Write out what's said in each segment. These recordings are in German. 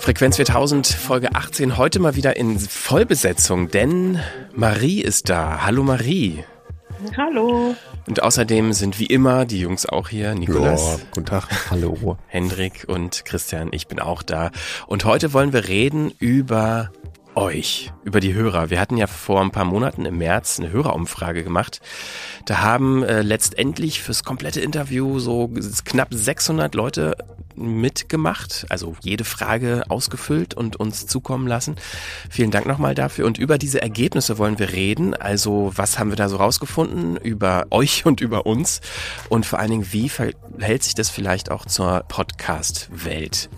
Frequenz 4000, Folge 18, heute mal wieder in Vollbesetzung, denn Marie ist da. Hallo Marie. Hallo. Und außerdem sind wie immer die Jungs auch hier. Nikolas. Ja, guten Tag. Hallo. Hendrik und Christian. Ich bin auch da. Und heute wollen wir reden über euch, über die Hörer. Wir hatten ja vor ein paar Monaten im März eine Hörerumfrage gemacht. Da haben äh, letztendlich fürs komplette Interview so knapp 600 Leute mitgemacht, also jede Frage ausgefüllt und uns zukommen lassen. Vielen Dank nochmal dafür. Und über diese Ergebnisse wollen wir reden. Also was haben wir da so rausgefunden über euch und über uns? Und vor allen Dingen, wie verhält sich das vielleicht auch zur Podcast-Welt?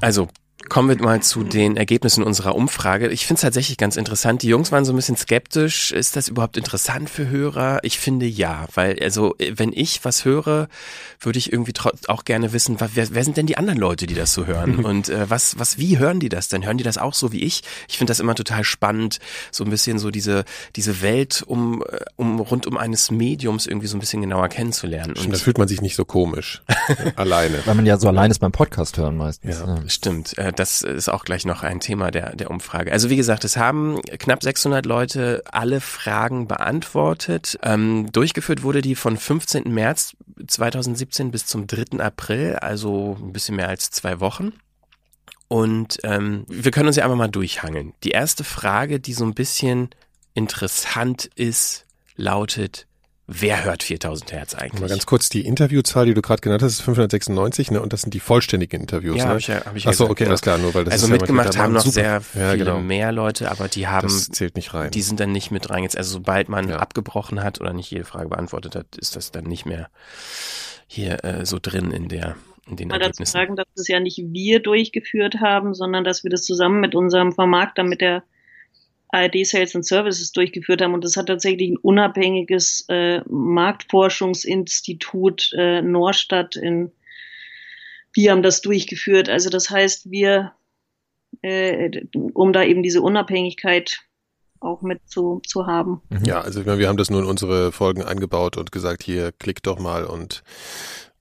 Also Kommen wir mal zu den Ergebnissen unserer Umfrage. Ich finde es tatsächlich ganz interessant. Die Jungs waren so ein bisschen skeptisch. Ist das überhaupt interessant für Hörer? Ich finde ja, weil also wenn ich was höre, würde ich irgendwie auch gerne wissen, wer, wer sind denn die anderen Leute, die das so hören? Und äh, was, was, wie hören die das denn? Hören die das auch so wie ich? Ich finde das immer total spannend, so ein bisschen so diese diese Welt um um rund um eines Mediums irgendwie so ein bisschen genauer kennenzulernen. Und da fühlt man sich nicht so komisch alleine, weil man ja so allein ist beim Podcast hören meistens. Ja, ja. stimmt. Äh, das ist auch gleich noch ein Thema der, der Umfrage. Also wie gesagt, es haben knapp 600 Leute alle Fragen beantwortet. Ähm, durchgeführt wurde die von 15. März 2017 bis zum 3. April, also ein bisschen mehr als zwei Wochen. Und ähm, wir können uns ja einfach mal durchhangeln. Die erste Frage, die so ein bisschen interessant ist, lautet, Wer hört 4000 Hertz eigentlich? Mal ganz kurz, die Interviewzahl, die du gerade genannt hast, ist 596, ne? Und das sind die vollständigen Interviews, ja, ne? Hab ich ja, hab ich Ach so, okay, alles klar, nur weil das Also ist mitgemacht ja haben noch super. sehr viele ja, genau. mehr Leute, aber die haben, das zählt nicht rein. die sind dann nicht mit reingezählt. Also sobald man Ja. abgebrochen hat oder nicht jede Frage beantwortet hat, ist das dann nicht mehr hier äh, so drin in der, in den Mal dazu sagen, dass das ja nicht wir durchgeführt haben, sondern dass wir das zusammen mit unserem Vermarkter, mit der ARD Sales and Services durchgeführt haben. Und das hat tatsächlich ein unabhängiges äh, Marktforschungsinstitut äh, Norstadt in, die haben das durchgeführt. Also das heißt, wir, äh, um da eben diese Unabhängigkeit auch mit zu, zu haben. Ja, also wir haben das nur in unsere Folgen eingebaut und gesagt, hier klickt doch mal und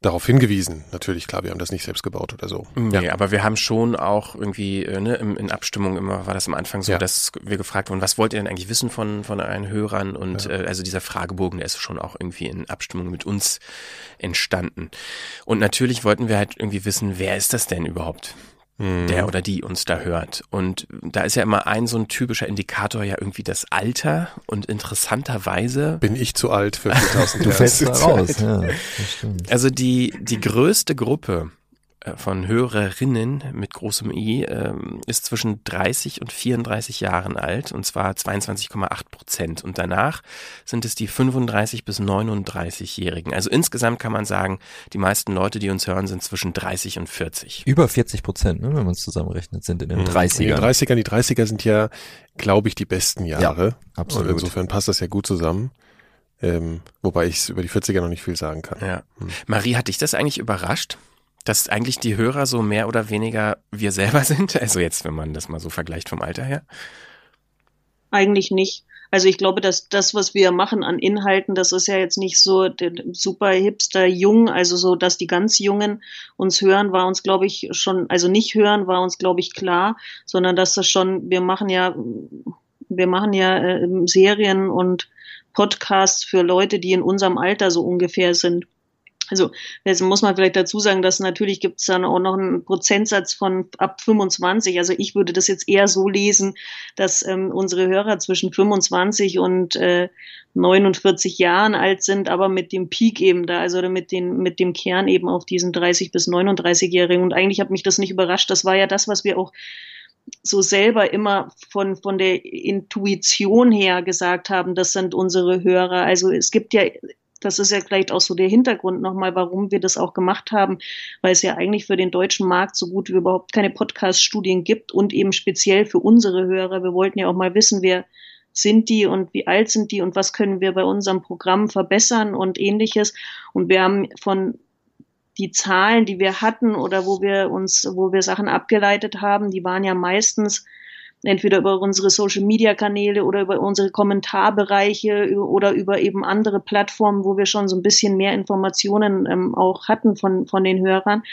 darauf hingewiesen. Natürlich, klar, wir haben das nicht selbst gebaut oder so. Nee, Ja. aber wir haben schon auch irgendwie, äh, ne, in, in Abstimmung immer war das am Anfang so, Ja. dass wir gefragt wurden, was wollt ihr denn eigentlich wissen von, von euren Hörern? Und Ja. äh, also dieser Fragebogen, der ist schon auch irgendwie in Abstimmung mit uns entstanden. Und natürlich wollten wir halt irgendwie wissen, wer ist das denn überhaupt? Mhm. der oder die uns da hört. Und da ist ja immer ein so ein typischer Indikator ja irgendwie das Alter und interessanterweise Bin ich zu alt für 4000 Du fällst da raus, ja, das stimmt. Also die, die größte Gruppe von Hörerinnen mit großem I ähm, ist zwischen 30 und 34 Jahren alt und zwar 22,8 Prozent. Und danach sind es die 35 bis 39-Jährigen. Also insgesamt kann man sagen, die meisten Leute, die uns hören, sind zwischen 30 und 40. Über 40 Prozent, ne, wenn man es zusammenrechnet, sind in den Mhm. 30ern. In den 30ern, die 30er sind ja, glaube ich, die besten Jahre. absolut. Und insofern passt das ja gut zusammen. Ähm, wobei ich über die 40er noch nicht viel sagen kann. Ja. Marie, hat dich das eigentlich überrascht? Dass eigentlich die Hörer so mehr oder weniger wir selber sind? Also jetzt, wenn man das mal so vergleicht vom Alter her. Eigentlich nicht. Also ich glaube, dass das, was wir machen an Inhalten, das ist ja jetzt nicht so super hipster jung, also so, dass die ganz Jungen uns hören, war uns, glaube ich, schon, also nicht hören, war uns, glaube ich, klar, sondern dass das schon, wir machen ja, wir machen ja äh, Serien und Podcasts für Leute, die in unserem Alter so ungefähr sind. Also jetzt muss man vielleicht dazu sagen, dass natürlich gibt es dann auch noch einen Prozentsatz von ab 25. Also ich würde das jetzt eher so lesen, dass ähm, unsere Hörer zwischen 25 und äh, 49 Jahren alt sind, aber mit dem Peak eben da, also mit, den, mit dem Kern eben auf diesen 30 bis 39-Jährigen. Und eigentlich hat mich das nicht überrascht. Das war ja das, was wir auch so selber immer von, von der Intuition her gesagt haben, das sind unsere Hörer. Also es gibt ja das ist ja vielleicht auch so der Hintergrund nochmal, warum wir das auch gemacht haben, weil es ja eigentlich für den deutschen Markt so gut wie überhaupt keine Podcast-Studien gibt und eben speziell für unsere Hörer. Wir wollten ja auch mal wissen, wer sind die und wie alt sind die und was können wir bei unserem Programm verbessern und ähnliches. Und wir haben von die Zahlen, die wir hatten oder wo wir uns, wo wir Sachen abgeleitet haben, die waren ja meistens entweder über unsere Social Media Kanäle oder über unsere Kommentarbereiche oder über eben andere Plattformen, wo wir schon so ein bisschen mehr Informationen ähm, auch hatten von, von den Hörern.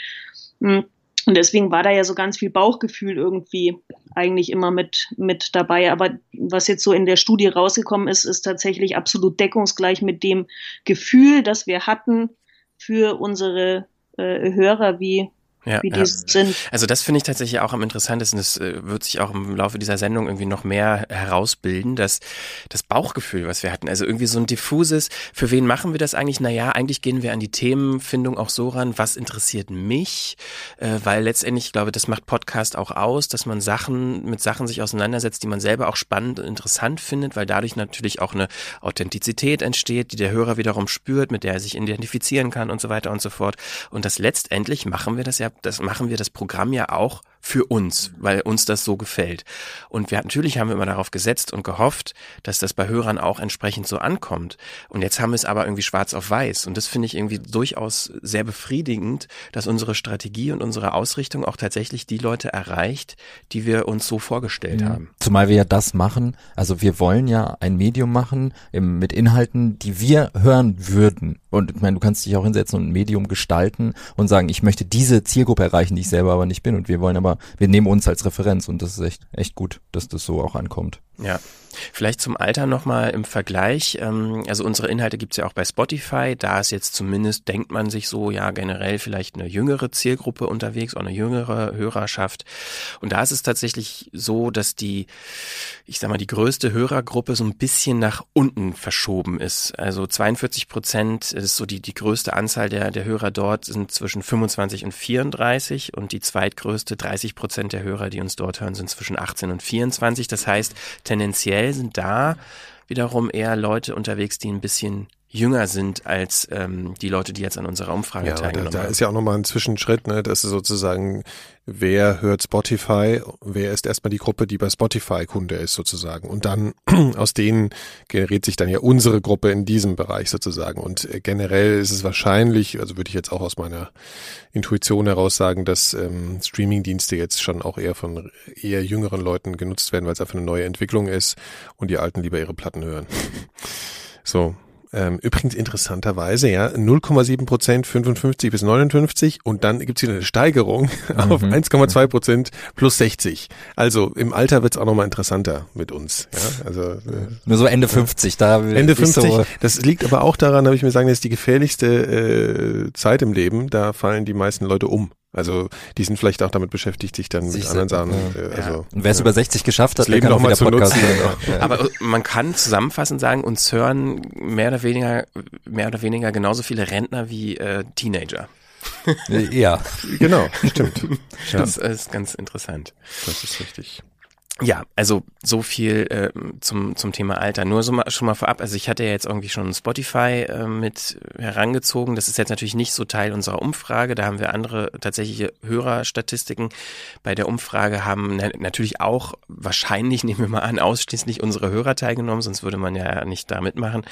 Und Und deswegen war da ja so ganz viel Bauchgefühl irgendwie eigentlich immer mit, mit dabei. Aber was jetzt so in der Studie rausgekommen ist, ist tatsächlich absolut deckungsgleich mit dem Gefühl, das wir hatten für unsere äh, Hörer, wie ja, wie die ja. sind. Also das finde ich tatsächlich auch am interessantesten. Das äh, wird sich auch im Laufe dieser Sendung irgendwie noch mehr herausbilden, dass das Bauchgefühl, was wir hatten, also irgendwie so ein diffuses, für wen machen wir das eigentlich? Naja, eigentlich gehen wir an die Themenfindung auch so ran, was interessiert mich? Äh, weil letztendlich, ich glaube, das macht Podcast auch aus, dass man Sachen, mit Sachen sich auseinandersetzt, die man selber auch spannend und interessant findet, weil dadurch natürlich auch eine Authentizität entsteht, die der Hörer wiederum spürt, mit der er sich identifizieren kann und so weiter und so fort. Und das letztendlich machen wir das ja das machen wir das Programm ja auch für uns, weil uns das so gefällt. Und wir natürlich haben wir immer darauf gesetzt und gehofft, dass das bei Hörern auch entsprechend so ankommt. Und jetzt haben wir es aber irgendwie schwarz auf weiß. Und das finde ich irgendwie durchaus sehr befriedigend, dass unsere Strategie und unsere Ausrichtung auch tatsächlich die Leute erreicht, die wir uns so vorgestellt mhm. haben. Zumal wir ja das machen, also wir wollen ja ein Medium machen mit Inhalten, die wir hören würden. Und ich meine, du kannst dich auch hinsetzen und ein Medium gestalten und sagen, ich möchte diese Zielgruppe erreichen, die ich selber aber nicht bin. Und wir wollen aber aber wir nehmen uns als Referenz und das ist echt, echt gut, dass das so auch ankommt. Ja. Vielleicht zum Alter nochmal im Vergleich. Ähm, also unsere Inhalte gibt's ja auch bei Spotify. Da ist jetzt zumindest, denkt man sich so, ja generell vielleicht eine jüngere Zielgruppe unterwegs, auch eine jüngere Hörerschaft. Und da ist es tatsächlich so, dass die, ich sag mal, die größte Hörergruppe so ein bisschen nach unten verschoben ist. Also 42 Prozent ist so die, die größte Anzahl der, der Hörer dort sind zwischen 25 und 34 und die zweitgrößte 30 Prozent der Hörer, die uns dort hören, sind zwischen 18 und 24. Das heißt, tendenziell sind da wiederum eher Leute unterwegs, die ein bisschen jünger sind als ähm, die Leute, die jetzt an unserer Umfrage ja, teilgenommen da, da haben. Da ist ja auch nochmal ein Zwischenschritt, ne, dass sozusagen, wer hört Spotify, wer ist erstmal die Gruppe, die bei Spotify Kunde ist sozusagen. Und dann aus denen generiert sich dann ja unsere Gruppe in diesem Bereich sozusagen. Und äh, generell ist es wahrscheinlich, also würde ich jetzt auch aus meiner Intuition heraus sagen, dass ähm, Streamingdienste jetzt schon auch eher von eher jüngeren Leuten genutzt werden, weil es einfach eine neue Entwicklung ist und die Alten lieber ihre Platten hören. So, ähm, übrigens interessanterweise, ja, 0,7 Prozent 55 bis 59 und dann gibt's wieder eine Steigerung mhm. auf 1,2 Prozent plus 60. Also im Alter wird's auch nochmal interessanter mit uns. Ja, also äh, nur so Ende 50, da Ende 50. So das liegt aber auch daran, habe ich mir sagen, das ist die gefährlichste äh, Zeit im Leben. Da fallen die meisten Leute um. Also die sind vielleicht auch damit beschäftigt, sich dann sich mit anderen Sachen. Ja. Äh, also, Und wer es ja. über 60 geschafft hat, das Leben noch mal zu Podcast nutzen. Ja. Aber man kann zusammenfassend sagen, uns hören mehr oder weniger, mehr oder weniger genauso viele Rentner wie äh, Teenager. Ja, genau, stimmt. Das ist ganz interessant. Das ist richtig. Ja, also so viel äh, zum, zum Thema Alter. Nur so mal, schon mal vorab, also ich hatte ja jetzt irgendwie schon Spotify äh, mit herangezogen. Das ist jetzt natürlich nicht so Teil unserer Umfrage. Da haben wir andere tatsächliche Hörerstatistiken. Bei der Umfrage haben na natürlich auch wahrscheinlich, nehmen wir mal an, ausschließlich unsere Hörer teilgenommen, sonst würde man ja nicht da mitmachen.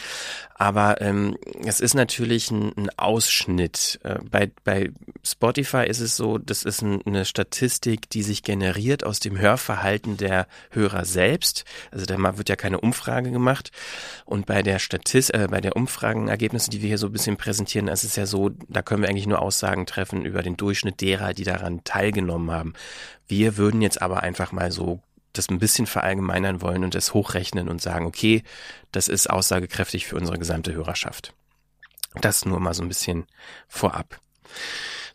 Aber ähm, es ist natürlich ein, ein Ausschnitt. Äh, bei, bei Spotify ist es so, das ist ein, eine Statistik, die sich generiert aus dem Hörverhalten der Hörer selbst. Also da wird ja keine Umfrage gemacht. Und bei der Statist, äh, bei der Umfragenergebnisse, die wir hier so ein bisschen präsentieren, ist es ja so, da können wir eigentlich nur Aussagen treffen über den Durchschnitt derer, die daran teilgenommen haben. Wir würden jetzt aber einfach mal so das ein bisschen verallgemeinern wollen und das hochrechnen und sagen, okay, das ist aussagekräftig für unsere gesamte Hörerschaft. Das nur mal so ein bisschen vorab.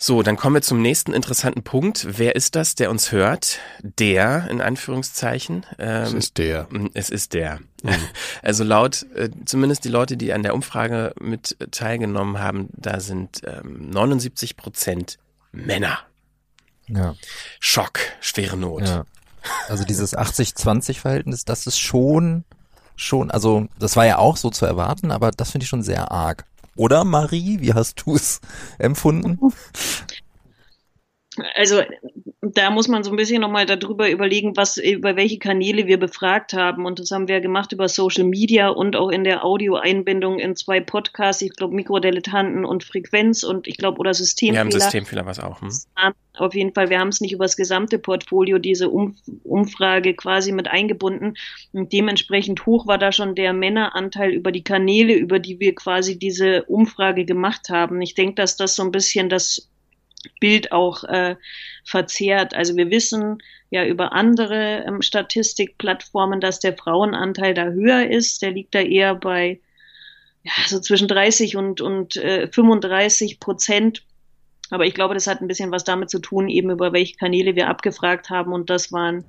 So, dann kommen wir zum nächsten interessanten Punkt. Wer ist das, der uns hört? Der, in Anführungszeichen. Ähm, es ist der. Es ist der. Mhm. Also laut, äh, zumindest die Leute, die an der Umfrage mit teilgenommen haben, da sind ähm, 79 Prozent Männer. Ja. Schock, schwere Not. Ja. Also dieses 80-20-Verhältnis, das ist schon, schon, also das war ja auch so zu erwarten, aber das finde ich schon sehr arg. Oder Marie, wie hast du es empfunden? Also da muss man so ein bisschen nochmal darüber überlegen, was über welche Kanäle wir befragt haben. Und das haben wir gemacht über Social Media und auch in der Audioeinbindung in zwei Podcasts, ich glaube Mikrodilettanten und Frequenz und ich glaube oder Systemfehler. Wir haben Systemfehler was auch. Hm? Auf jeden Fall, wir haben es nicht über das gesamte Portfolio, diese um Umfrage quasi mit eingebunden. Und dementsprechend hoch war da schon der Männeranteil über die Kanäle, über die wir quasi diese Umfrage gemacht haben. Ich denke, dass das so ein bisschen das Bild auch äh, verzerrt. Also wir wissen ja über andere ähm, Statistikplattformen, dass der Frauenanteil da höher ist. Der liegt da eher bei ja, so zwischen 30 und, und äh, 35 Prozent. Aber ich glaube, das hat ein bisschen was damit zu tun, eben über welche Kanäle wir abgefragt haben. Und das waren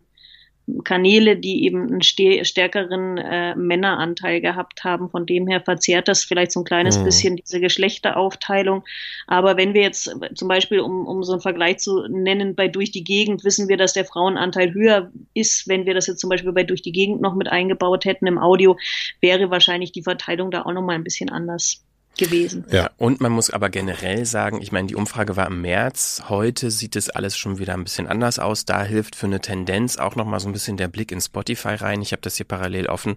Kanäle, die eben einen stärkeren äh, Männeranteil gehabt haben. Von dem her verzerrt das vielleicht so ein kleines mhm. bisschen diese Geschlechteraufteilung. Aber wenn wir jetzt zum Beispiel, um, um so einen Vergleich zu nennen, bei Durch die Gegend wissen wir, dass der Frauenanteil höher ist. Wenn wir das jetzt zum Beispiel bei Durch die Gegend noch mit eingebaut hätten im Audio, wäre wahrscheinlich die Verteilung da auch nochmal ein bisschen anders gewesen. Ja, und man muss aber generell sagen, ich meine, die Umfrage war im März, heute sieht es alles schon wieder ein bisschen anders aus. Da hilft für eine Tendenz auch nochmal so ein bisschen der Blick in Spotify rein. Ich habe das hier parallel offen.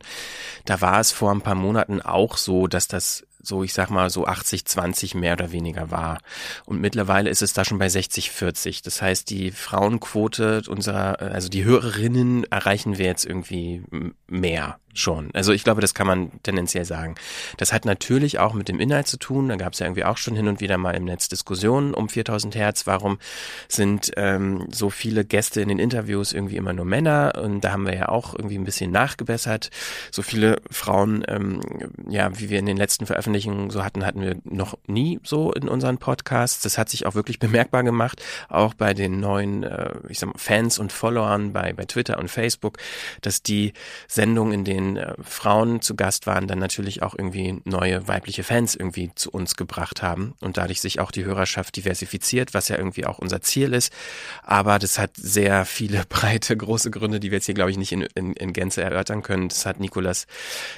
Da war es vor ein paar Monaten auch so, dass das so, ich sag mal, so 80-20 mehr oder weniger war. Und mittlerweile ist es da schon bei 60-40. Das heißt, die Frauenquote unserer, also die Hörerinnen erreichen wir jetzt irgendwie mehr schon. Also ich glaube, das kann man tendenziell sagen. Das hat natürlich auch mit dem Inhalt zu tun. Da gab es ja irgendwie auch schon hin und wieder mal im Netz Diskussionen um 4000 Hertz. Warum sind ähm, so viele Gäste in den Interviews irgendwie immer nur Männer? Und da haben wir ja auch irgendwie ein bisschen nachgebessert. So viele Frauen, ähm, ja, wie wir in den letzten Veröffentlichungen so hatten, hatten wir noch nie so in unseren Podcasts. Das hat sich auch wirklich bemerkbar gemacht, auch bei den neuen, äh, ich sag mal, Fans und Followern bei, bei Twitter und Facebook, dass die Sendungen, in denen äh, Frauen zu Gast waren, dann natürlich auch irgendwie neue weibliche Fans irgendwie zu uns gebracht haben und dadurch sich auch die Hörerschaft diversifiziert, was ja irgendwie auch unser Ziel ist. Aber das hat sehr viele breite, große Gründe, die wir jetzt hier, glaube ich, nicht in, in, in Gänze erörtern können. Das hat Nikolas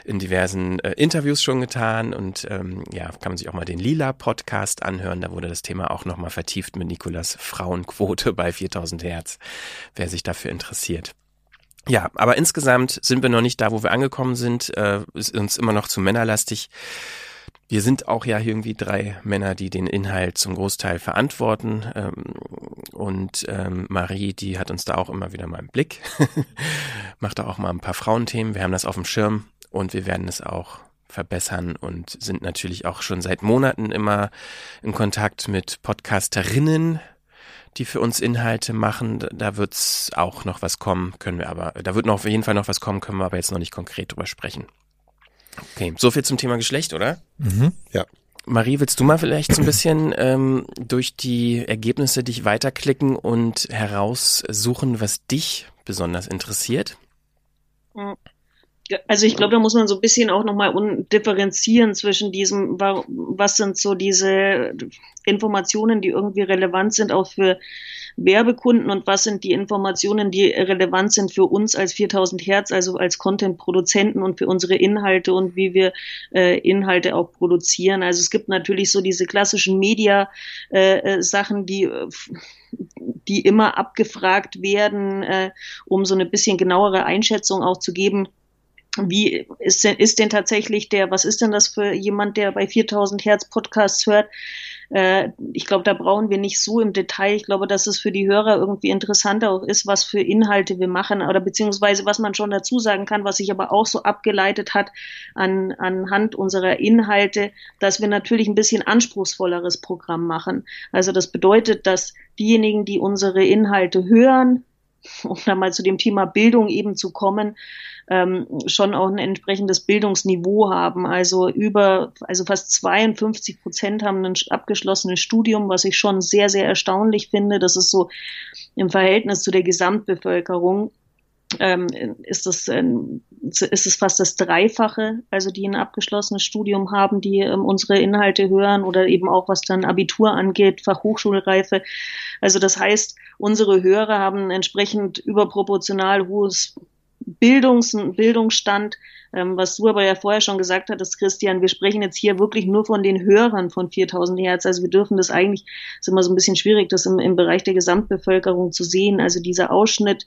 in diversen äh, Interviews schon getan und ähm, ja, kann man sich auch mal den Lila-Podcast anhören. Da wurde das Thema auch nochmal vertieft mit Nikolas Frauenquote bei 4000 Hertz, wer sich dafür interessiert. Ja, aber insgesamt sind wir noch nicht da, wo wir angekommen sind. Äh, ist uns immer noch zu männerlastig. Wir sind auch ja irgendwie drei Männer, die den Inhalt zum Großteil verantworten. Ähm, und ähm, Marie, die hat uns da auch immer wieder mal im Blick. Macht da auch mal ein paar Frauenthemen. Wir haben das auf dem Schirm und wir werden es auch verbessern und sind natürlich auch schon seit Monaten immer in Kontakt mit Podcasterinnen, die für uns Inhalte machen. Da wird's auch noch was kommen, können wir aber, da wird noch auf jeden Fall noch was kommen, können wir aber jetzt noch nicht konkret drüber sprechen. Okay, so viel zum Thema Geschlecht, oder? Mhm. Ja. Marie, willst du mal vielleicht so ein bisschen ähm, durch die Ergebnisse dich weiterklicken und heraussuchen, was dich besonders interessiert? Also ich glaube, da muss man so ein bisschen auch nochmal differenzieren zwischen diesem, was sind so diese Informationen, die irgendwie relevant sind auch für Werbekunden und was sind die Informationen, die relevant sind für uns als 4000 Hertz, also als Content-Produzenten und für unsere Inhalte und wie wir äh, Inhalte auch produzieren. Also es gibt natürlich so diese klassischen Media-Sachen, äh, die die immer abgefragt werden, äh, um so eine bisschen genauere Einschätzung auch zu geben, wie ist denn, ist denn tatsächlich der, was ist denn das für jemand, der bei 4000 Hertz Podcasts hört? Äh, ich glaube, da brauchen wir nicht so im Detail. Ich glaube, dass es für die Hörer irgendwie interessanter auch ist, was für Inhalte wir machen oder beziehungsweise was man schon dazu sagen kann, was sich aber auch so abgeleitet hat an, anhand unserer Inhalte, dass wir natürlich ein bisschen anspruchsvolleres Programm machen. Also das bedeutet, dass diejenigen, die unsere Inhalte hören, um dann mal zu dem Thema Bildung eben zu kommen, ähm, schon auch ein entsprechendes Bildungsniveau haben. Also über, also fast 52 Prozent haben ein abgeschlossenes Studium, was ich schon sehr, sehr erstaunlich finde. Das ist so im Verhältnis zu der Gesamtbevölkerung ähm, ist das ähm, ist es fast das Dreifache, also die ein abgeschlossenes Studium haben, die ähm, unsere Inhalte hören oder eben auch was dann Abitur angeht, Fachhochschulreife. Also das heißt, unsere Hörer haben entsprechend überproportional hohes Bildungs Bildungsstand, ähm, was du aber ja vorher schon gesagt hattest, Christian, wir sprechen jetzt hier wirklich nur von den Hörern von 4000 Hertz. Also wir dürfen das eigentlich, ist immer so ein bisschen schwierig, das im, im Bereich der Gesamtbevölkerung zu sehen. Also dieser Ausschnitt,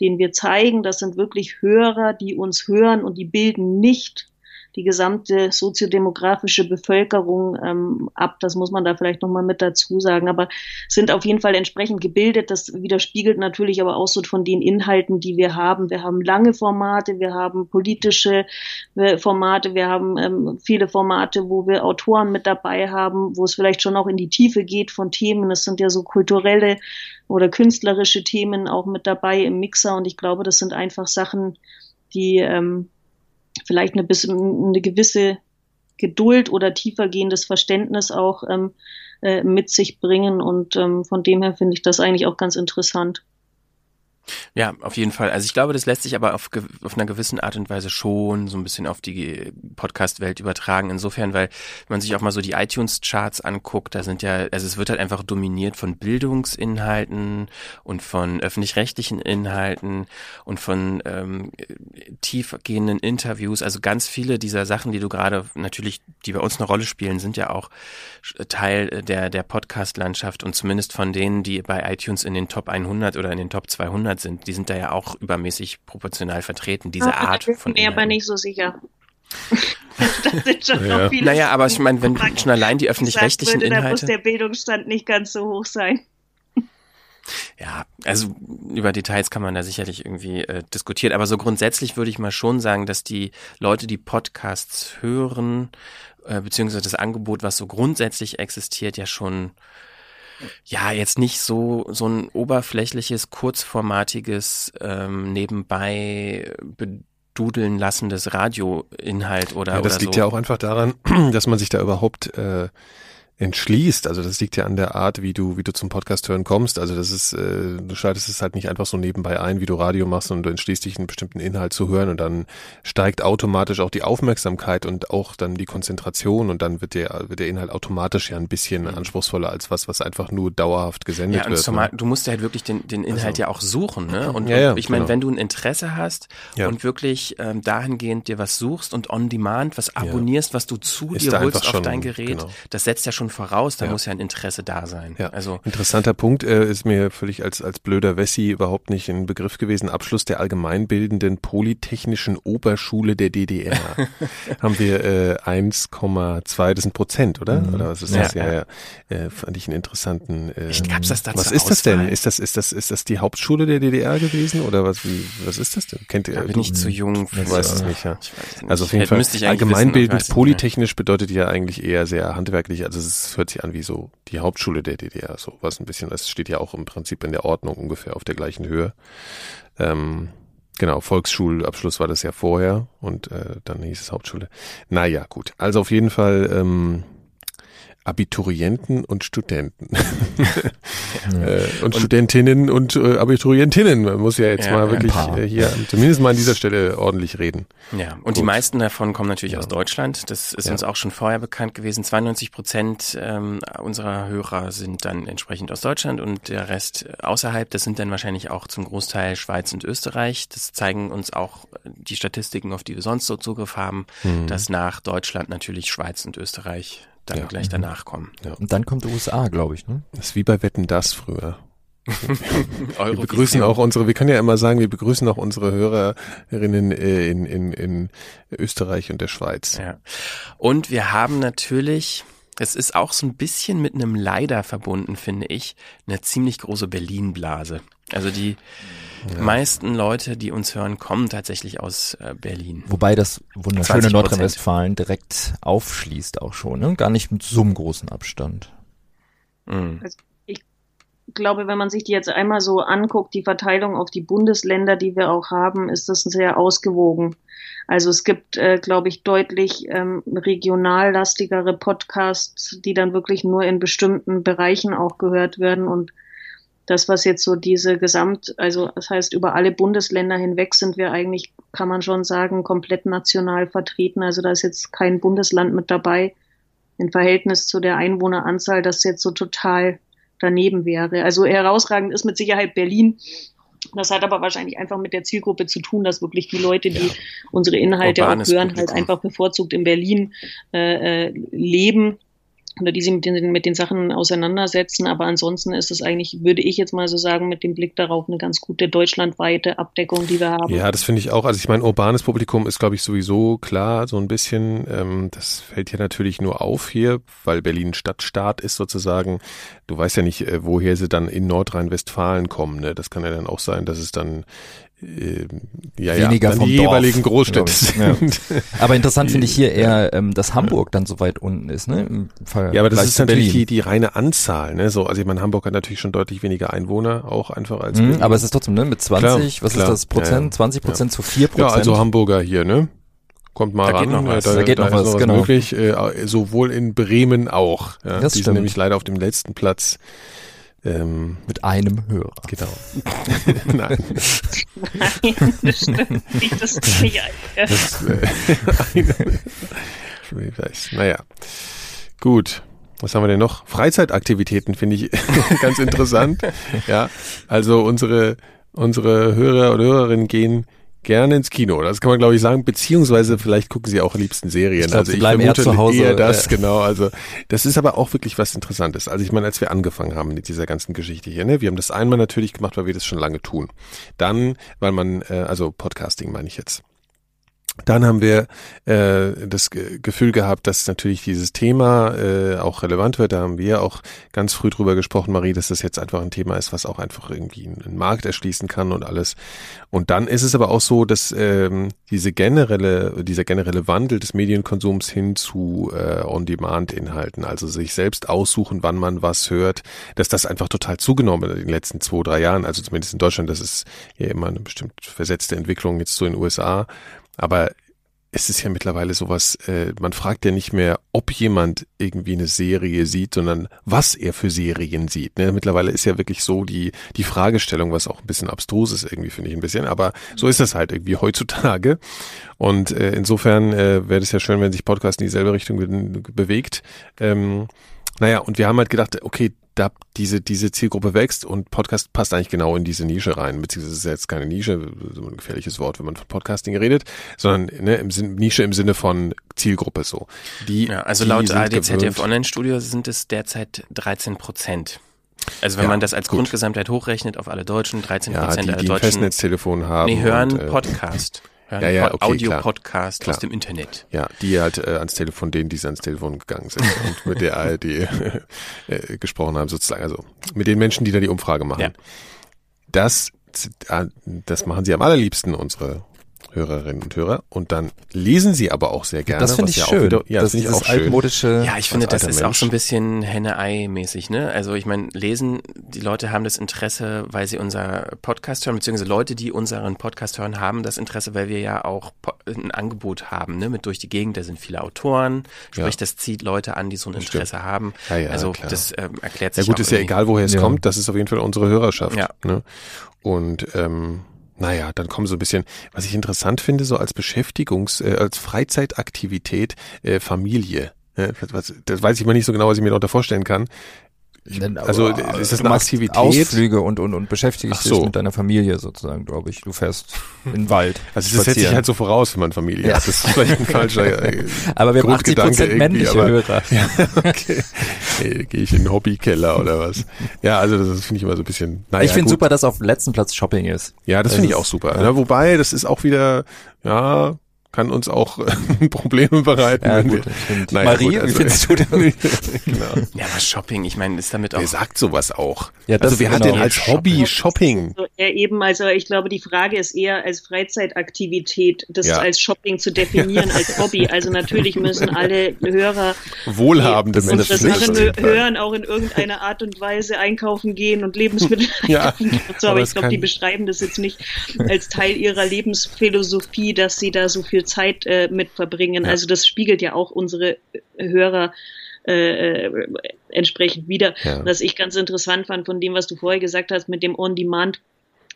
den wir zeigen, das sind wirklich Hörer, die uns hören und die bilden nicht die gesamte soziodemografische Bevölkerung ähm, ab. Das muss man da vielleicht nochmal mit dazu sagen. Aber sind auf jeden Fall entsprechend gebildet. Das widerspiegelt natürlich aber auch so von den Inhalten, die wir haben. Wir haben lange Formate, wir haben politische äh, Formate, wir haben ähm, viele Formate, wo wir Autoren mit dabei haben, wo es vielleicht schon auch in die Tiefe geht von Themen. Es sind ja so kulturelle oder künstlerische Themen auch mit dabei im Mixer. Und ich glaube, das sind einfach Sachen, die ähm, vielleicht eine, bisschen, eine gewisse Geduld oder tiefergehendes Verständnis auch ähm, äh, mit sich bringen. Und ähm, von dem her finde ich das eigentlich auch ganz interessant. Ja, auf jeden Fall. Also ich glaube, das lässt sich aber auf, auf einer gewissen Art und Weise schon so ein bisschen auf die Podcast-Welt übertragen. Insofern, weil man sich auch mal so die iTunes-Charts anguckt, da sind ja, also es wird halt einfach dominiert von Bildungsinhalten und von öffentlich-rechtlichen Inhalten und von ähm, tiefgehenden Interviews. Also ganz viele dieser Sachen, die du gerade natürlich, die bei uns eine Rolle spielen, sind ja auch Teil der, der Podcast-Landschaft und zumindest von denen, die bei iTunes in den Top 100 oder in den Top 200 Monat sind, die sind da ja auch übermäßig proportional vertreten, diese ah, Art von. Ich bin mir aber nicht so sicher. das sind schon ja. noch viele. Naja, aber ich meine, wenn schon allein die öffentlich-rechtlichen Inhalte. Da muss der Bildungsstand nicht ganz so hoch sein. Ja, also über Details kann man da sicherlich irgendwie äh, diskutieren, aber so grundsätzlich würde ich mal schon sagen, dass die Leute, die Podcasts hören, äh, beziehungsweise das Angebot, was so grundsätzlich existiert, ja schon ja, jetzt nicht so, so ein oberflächliches, kurzformatiges, ähm, nebenbei bedudeln lassendes Radioinhalt oder Ja, das oder liegt so. ja auch einfach daran, dass man sich da überhaupt äh, entschließt. Also das liegt ja an der Art, wie du, wie du zum Podcast hören kommst. Also das ist, äh, du schaltest es halt nicht einfach so nebenbei ein, wie du Radio machst und du entschließt dich, einen bestimmten Inhalt zu hören und dann steigt automatisch auch die Aufmerksamkeit und auch dann die Konzentration und dann wird der, wird der Inhalt automatisch ja ein bisschen Mhm. anspruchsvoller als was, was einfach nur dauerhaft gesendet Ja, und wird. zumal, ne? du musst ja halt wirklich den, den Inhalt Also- ja auch suchen, ne? Und Ja, ja, ich meine, genau. wenn du ein Interesse hast Ja. und wirklich ähm, dahingehend dir was suchst und on demand was abonnierst, was du zu Ist dir holst auf dein Gerät, genau. das setzt ja schon voraus, da Ja. muss ja ein Interesse da sein. Ja. Also Interessanter Punkt äh, ist mir völlig als, als blöder Wessi überhaupt nicht ein Begriff gewesen. Abschluss der allgemeinbildenden Polytechnischen Oberschule der DDR. Haben wir äh, 1,2, das sind Prozent, oder? Mhm. Oder was ist das? Ja, ja. ja. Äh, fand ich einen interessanten. Äh, Ich gab's das da was ist das denn? Ist das, ist das, ist das die Hauptschule der DDR gewesen? Oder was, wie, was ist das denn? Kennt ihr? da bin du- ich zu jung. Du weißt es nicht, ja. Ich weiß es nicht. Also auf jeden Hätte- Fall müsste ich eigentlich allgemeinbildend wissen, polytechnisch bedeutet ja eigentlich eher sehr handwerklich. Also es hört sich an wie so die Hauptschule der DDR, so was ein bisschen. Das steht ja auch im Prinzip in der Ordnung ungefähr auf der gleichen Höhe. Ähm, genau, Volksschulabschluss war das ja vorher und äh, dann hieß es Hauptschule. Naja, gut. Also auf jeden Fall ähm, Abiturienten und Studenten. äh, und, Studentinnen und äh, Abiturientinnen. Man muss ja jetzt Ja, mal wirklich äh, hier zumindest mal an dieser Stelle ordentlich reden. Ja, und die Gut. meisten davon kommen natürlich Ja. aus Deutschland. Das ist Ja. uns auch schon vorher bekannt gewesen. 92 Prozent ähm, unserer Hörer sind dann entsprechend aus Deutschland und der Rest außerhalb. Das sind dann wahrscheinlich auch zum Großteil Schweiz und Österreich. Das zeigen uns auch die Statistiken, auf die wir sonst so Zugriff haben, Hm. dass nach Deutschland natürlich Schweiz und Österreich dann Ja. gleich danach kommen. Und dann kommt USA, glaube ich, ne? Das ist wie bei Wetten das früher. Wir begrüßen auch unsere, wir können ja immer sagen, wir begrüßen auch unsere Hörerinnen äh, in, in, in Österreich und der Schweiz. Ja. Und wir haben natürlich, es ist auch so ein bisschen mit einem Leider verbunden, finde ich, eine ziemlich große Berlin-Blase. Also die meisten Leute, die uns hören, kommen tatsächlich aus äh, Berlin. Wobei das 20%. wunderschöne Nordrhein-Westfalen direkt aufschließt auch schon, ne? Gar nicht mit so einem großen Abstand. Mhm. Ich glaube, wenn man sich die jetzt einmal so anguckt, die Verteilung auf die Bundesländer, die wir auch haben, ist das sehr ausgewogen. Also es gibt, äh, glaube ich, deutlich ähm, regionallastigere Podcasts, die dann wirklich nur in bestimmten Bereichen auch gehört werden. Und das, was jetzt so diese Gesamt, also das heißt, über alle Bundesländer hinweg sind wir eigentlich, kann man schon sagen, komplett national vertreten. Also da ist jetzt kein Bundesland mit dabei im Verhältnis zu der Einwohneranzahl, das jetzt so total daneben wäre. Also herausragend ist mit Sicherheit Berlin. Das hat aber wahrscheinlich einfach mit der Zielgruppe zu tun, dass wirklich die Leute, die Ja. unsere Inhalte Urbanes auch hören, Publikum. halt einfach bevorzugt in Berlin äh, äh, leben oder die sich mit den, mit den Sachen auseinandersetzen. Aber ansonsten ist es eigentlich, würde ich jetzt mal so sagen, mit dem Blick darauf eine ganz gute deutschlandweite Abdeckung, die wir haben. Ja, das finde ich auch. Also ich meine, urbanes Publikum ist, glaube ich, sowieso klar, so ein bisschen. Ähm, das fällt ja natürlich nur auf hier, weil Berlin Stadtstaat ist sozusagen. Du weißt ja nicht, äh, woher sie dann in Nordrhein-Westfalen kommen. Ne? Das kann ja dann auch sein, dass es dann äh, ja, weniger ja, vom die Dorf, jeweiligen Großstädte Ja. sind. Aber interessant finde ich hier eher, ähm, dass Hamburg dann so weit unten ist, ne? Im Ja, aber das ist natürlich die, die reine Anzahl, ne? So, also ich meine, Hamburg hat natürlich schon deutlich weniger Einwohner, auch einfach als Mhm, Berlin. aber es ist trotzdem, ne? Mit 20, Klar, was klar, ist das, Prozent? ja, ja. 20 Prozent zu 4 ja, Prozent. also Hamburger hier, ne? Kommt mal Da ran, geht noch ja, was. da, Da geht noch ist was, genau. möglich, äh, sowohl in Bremen auch. Ja? Das die stimmt. sind nämlich leider auf dem letzten Platz. Ähm, mit einem Hörer. genau. Nein. Nein, das stimmt nicht. Das ist nicht ein. Das, äh. Naja. Gut. Was haben wir denn noch? Freizeitaktivitäten finde ich ganz interessant. Ja. Also unsere, unsere Hörer oder Hörerinnen gehen gerne ins Kino. Das kann man, glaube ich, sagen. Beziehungsweise vielleicht gucken sie auch am liebsten Serien. Ich glaub, also ich bleiben eher vermute zu Hause, eher das, äh. genau. Also das ist aber auch wirklich was Interessantes. Also ich meine, als wir angefangen haben mit dieser ganzen Geschichte hier, ne, wir haben das einmal natürlich gemacht, weil wir das schon lange tun. Dann, weil man, äh, also Podcasting meine ich jetzt. Dann haben wir äh, das Ge- Gefühl gehabt, dass natürlich dieses Thema äh, auch relevant wird. Da haben wir auch ganz früh drüber gesprochen, Marie, dass das jetzt einfach ein Thema ist, was auch einfach irgendwie einen Markt erschließen kann und alles. Und dann ist es aber auch so, dass ähm, diese generelle, dieser generelle Wandel des Medienkonsums hin zu äh, On-Demand-Inhalten, also sich selbst aussuchen, wann man was hört, dass das einfach total zugenommen hat in den letzten zwei, drei Jahren. Also zumindest in Deutschland, das ist ja immer eine bestimmt versetzte Entwicklung jetzt so in den USA. Aber es ist ja mittlerweile sowas, äh, man fragt ja nicht mehr, ob jemand irgendwie eine Serie sieht, sondern was er für Serien sieht. Ne? Mittlerweile ist ja wirklich so die, die Fragestellung, was auch ein bisschen abstrus ist irgendwie, finde ich ein bisschen. Aber so ist das halt irgendwie heutzutage. Und äh, insofern äh, wäre es ja schön, wenn sich Podcast in dieselbe Richtung be bewegt. Ähm, naja, und wir haben halt gedacht, okay, da diese, diese Zielgruppe wächst und Podcast passt eigentlich genau in diese Nische rein. Beziehungsweise es ist jetzt keine Nische, so ein gefährliches Wort, wenn man von Podcasting redet, sondern ne, im Sinn, Nische im Sinne von Zielgruppe so. Die, Ja, also die laut ZDF gewöhnt- Online-Studio sind es derzeit 13 Prozent. Also wenn Ja, man das als gut. Grundgesamtheit hochrechnet auf alle Deutschen, 13 ja, Prozent die, aller die Deutschen Festnetztelefon haben. nee, hören und, äh, Podcast. Hören ja, ja, okay, Audio-Podcast aus dem Internet. Ja, die halt äh, ans Telefon, denen, die ans Telefon gegangen sind und mit der ARD äh, gesprochen haben, sozusagen. Also mit den Menschen, die da die Umfrage machen. Ja. Das, äh, das machen sie am allerliebsten, unsere Hörerinnen und Hörer. Und dann lesen sie aber auch sehr gerne. Das finde ich ja schön. Auch wieder, ja, das das finde ich auch schön. altmodische. Ja, ich finde, das ist auch Mensch. so ein bisschen Henne-Ei-mäßig, ne? Also ich meine, lesen, die Leute haben das Interesse, weil sie unser Podcast hören, beziehungsweise Leute, die unseren Podcast hören, haben das Interesse, weil wir ja auch ein Angebot haben, ne? Mit durch die Gegend, da sind viele Autoren, sprich, Ja. das zieht Leute an, die so ein Interesse haben. Ja, ja, also klar. das ähm, erklärt Ja sich gut, auch ist ja egal, woher es Ja. kommt. Das ist auf jeden Fall unsere Hörerschaft. Ja. Ne? Und ähm, naja, dann kommen so ein bisschen, was ich interessant finde, so als Beschäftigungs-, äh, als Freizeitaktivität äh, Familie. Was, was, das weiß ich mal nicht so genau, was ich mir darunter vorstellen kann. Also, Aber, ist das eine Aktivität? Ausflüge und, und, und beschäftigst so. dich mit deiner Familie sozusagen, glaube ich. Du fährst in den Wald. Also das setzt sich halt so voraus, wenn man Familie Ja. hat. Das ist vielleicht ein falscher äh, Aber wir haben 80 Grundgedanke Prozent irgendwie, männliche aber- Hörer. Ja, okay. Nee, Gehe ich in den Hobbykeller oder was? Ja, also das finde ich immer so ein bisschen. Naja, ich finde super, dass auf dem letzten Platz Shopping ist. Ja, das finde ich auch super. ja. Ne? Wobei, das ist auch wieder, ja, kann uns auch äh, Probleme bereiten. Ja, wenn gut, wir. Naja, Marie, gut, also- wie findest du das? genau. Ja, aber Shopping, ich meine, ist damit auch. Wer sagt sowas auch? Ja, das also wer hat genau. denn als Hobby Shopping? So, ja, eben, also ich glaube, die Frage ist eher als Freizeitaktivität, das Ja. als Shopping zu definieren, als Hobby. Also natürlich müssen alle Hörer Wohlhabende die Menschen. Fall. hören, auch in irgendeiner Art und Weise einkaufen gehen und Lebensmittel Ja, einkaufen so, aber aber ich glaube, die beschreiben das jetzt nicht als Teil ihrer Lebensphilosophie, dass sie da so viel Zeit äh, mit verbringen. Ja. Also das spiegelt ja auch unsere Hörer äh, äh, entsprechend wieder. Ja. Was ich ganz interessant fand von dem, was du vorher gesagt hast mit dem On-Demand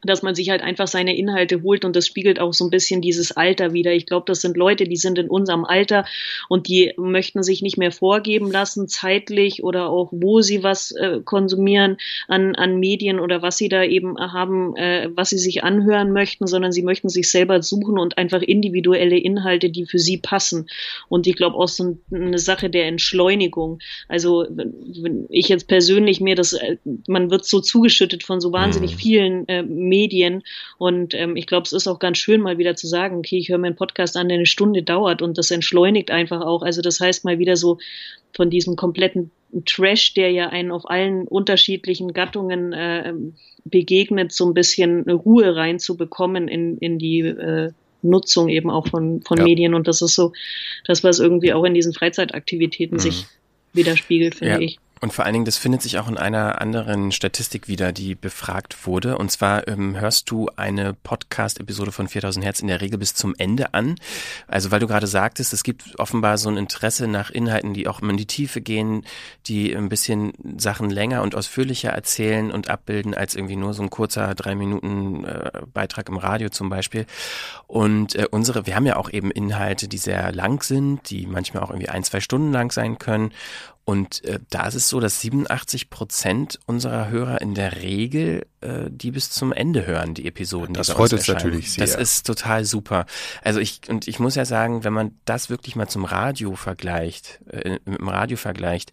dass man sich halt einfach seine Inhalte holt und das spiegelt auch so ein bisschen dieses Alter wieder. Ich glaube, das sind Leute, die sind in unserem Alter und die möchten sich nicht mehr vorgeben lassen, zeitlich oder auch wo sie was äh, konsumieren an, an Medien oder was sie da eben haben, äh, was sie sich anhören möchten, sondern sie möchten sich selber suchen und einfach individuelle Inhalte, die für sie passen. Und ich glaube auch so eine Sache der Entschleunigung. Also wenn ich jetzt persönlich mir das, äh, man wird so zugeschüttet von so wahnsinnig mhm. vielen äh, Medien. Und ähm, ich glaube, es ist auch ganz schön, mal wieder zu sagen, okay, ich höre meinen Podcast an, der eine Stunde dauert und das entschleunigt einfach auch. Also das heißt mal wieder so von diesem kompletten Trash, der ja einen auf allen unterschiedlichen Gattungen äh, begegnet, so ein bisschen Ruhe reinzubekommen in, in die äh, Nutzung eben auch von, von ja. Medien. Und das ist so das, was irgendwie auch in diesen Freizeitaktivitäten mhm. sich widerspiegelt, finde ja. ich. Und vor allen Dingen, das findet sich auch in einer anderen Statistik wieder, die befragt wurde. Und zwar ähm, hörst du eine Podcast-Episode von 4000 Hertz in der Regel bis zum Ende an. Also weil du gerade sagtest, es gibt offenbar so ein Interesse nach Inhalten, die auch in die Tiefe gehen, die ein bisschen Sachen länger und ausführlicher erzählen und abbilden als irgendwie nur so ein kurzer drei Minuten äh, Beitrag im Radio zum Beispiel. Und äh, unsere, wir haben ja auch eben Inhalte, die sehr lang sind, die manchmal auch irgendwie ein, zwei Stunden lang sein können. Und äh, da ist es so, dass 87 Prozent unserer Hörer in der Regel äh, die bis zum Ende hören, die Episoden. Das die freut uns natürlich sehr. Das ist total super. Also ich und ich muss ja sagen, wenn man das wirklich mal zum Radio vergleicht, äh, mit dem Radio vergleicht,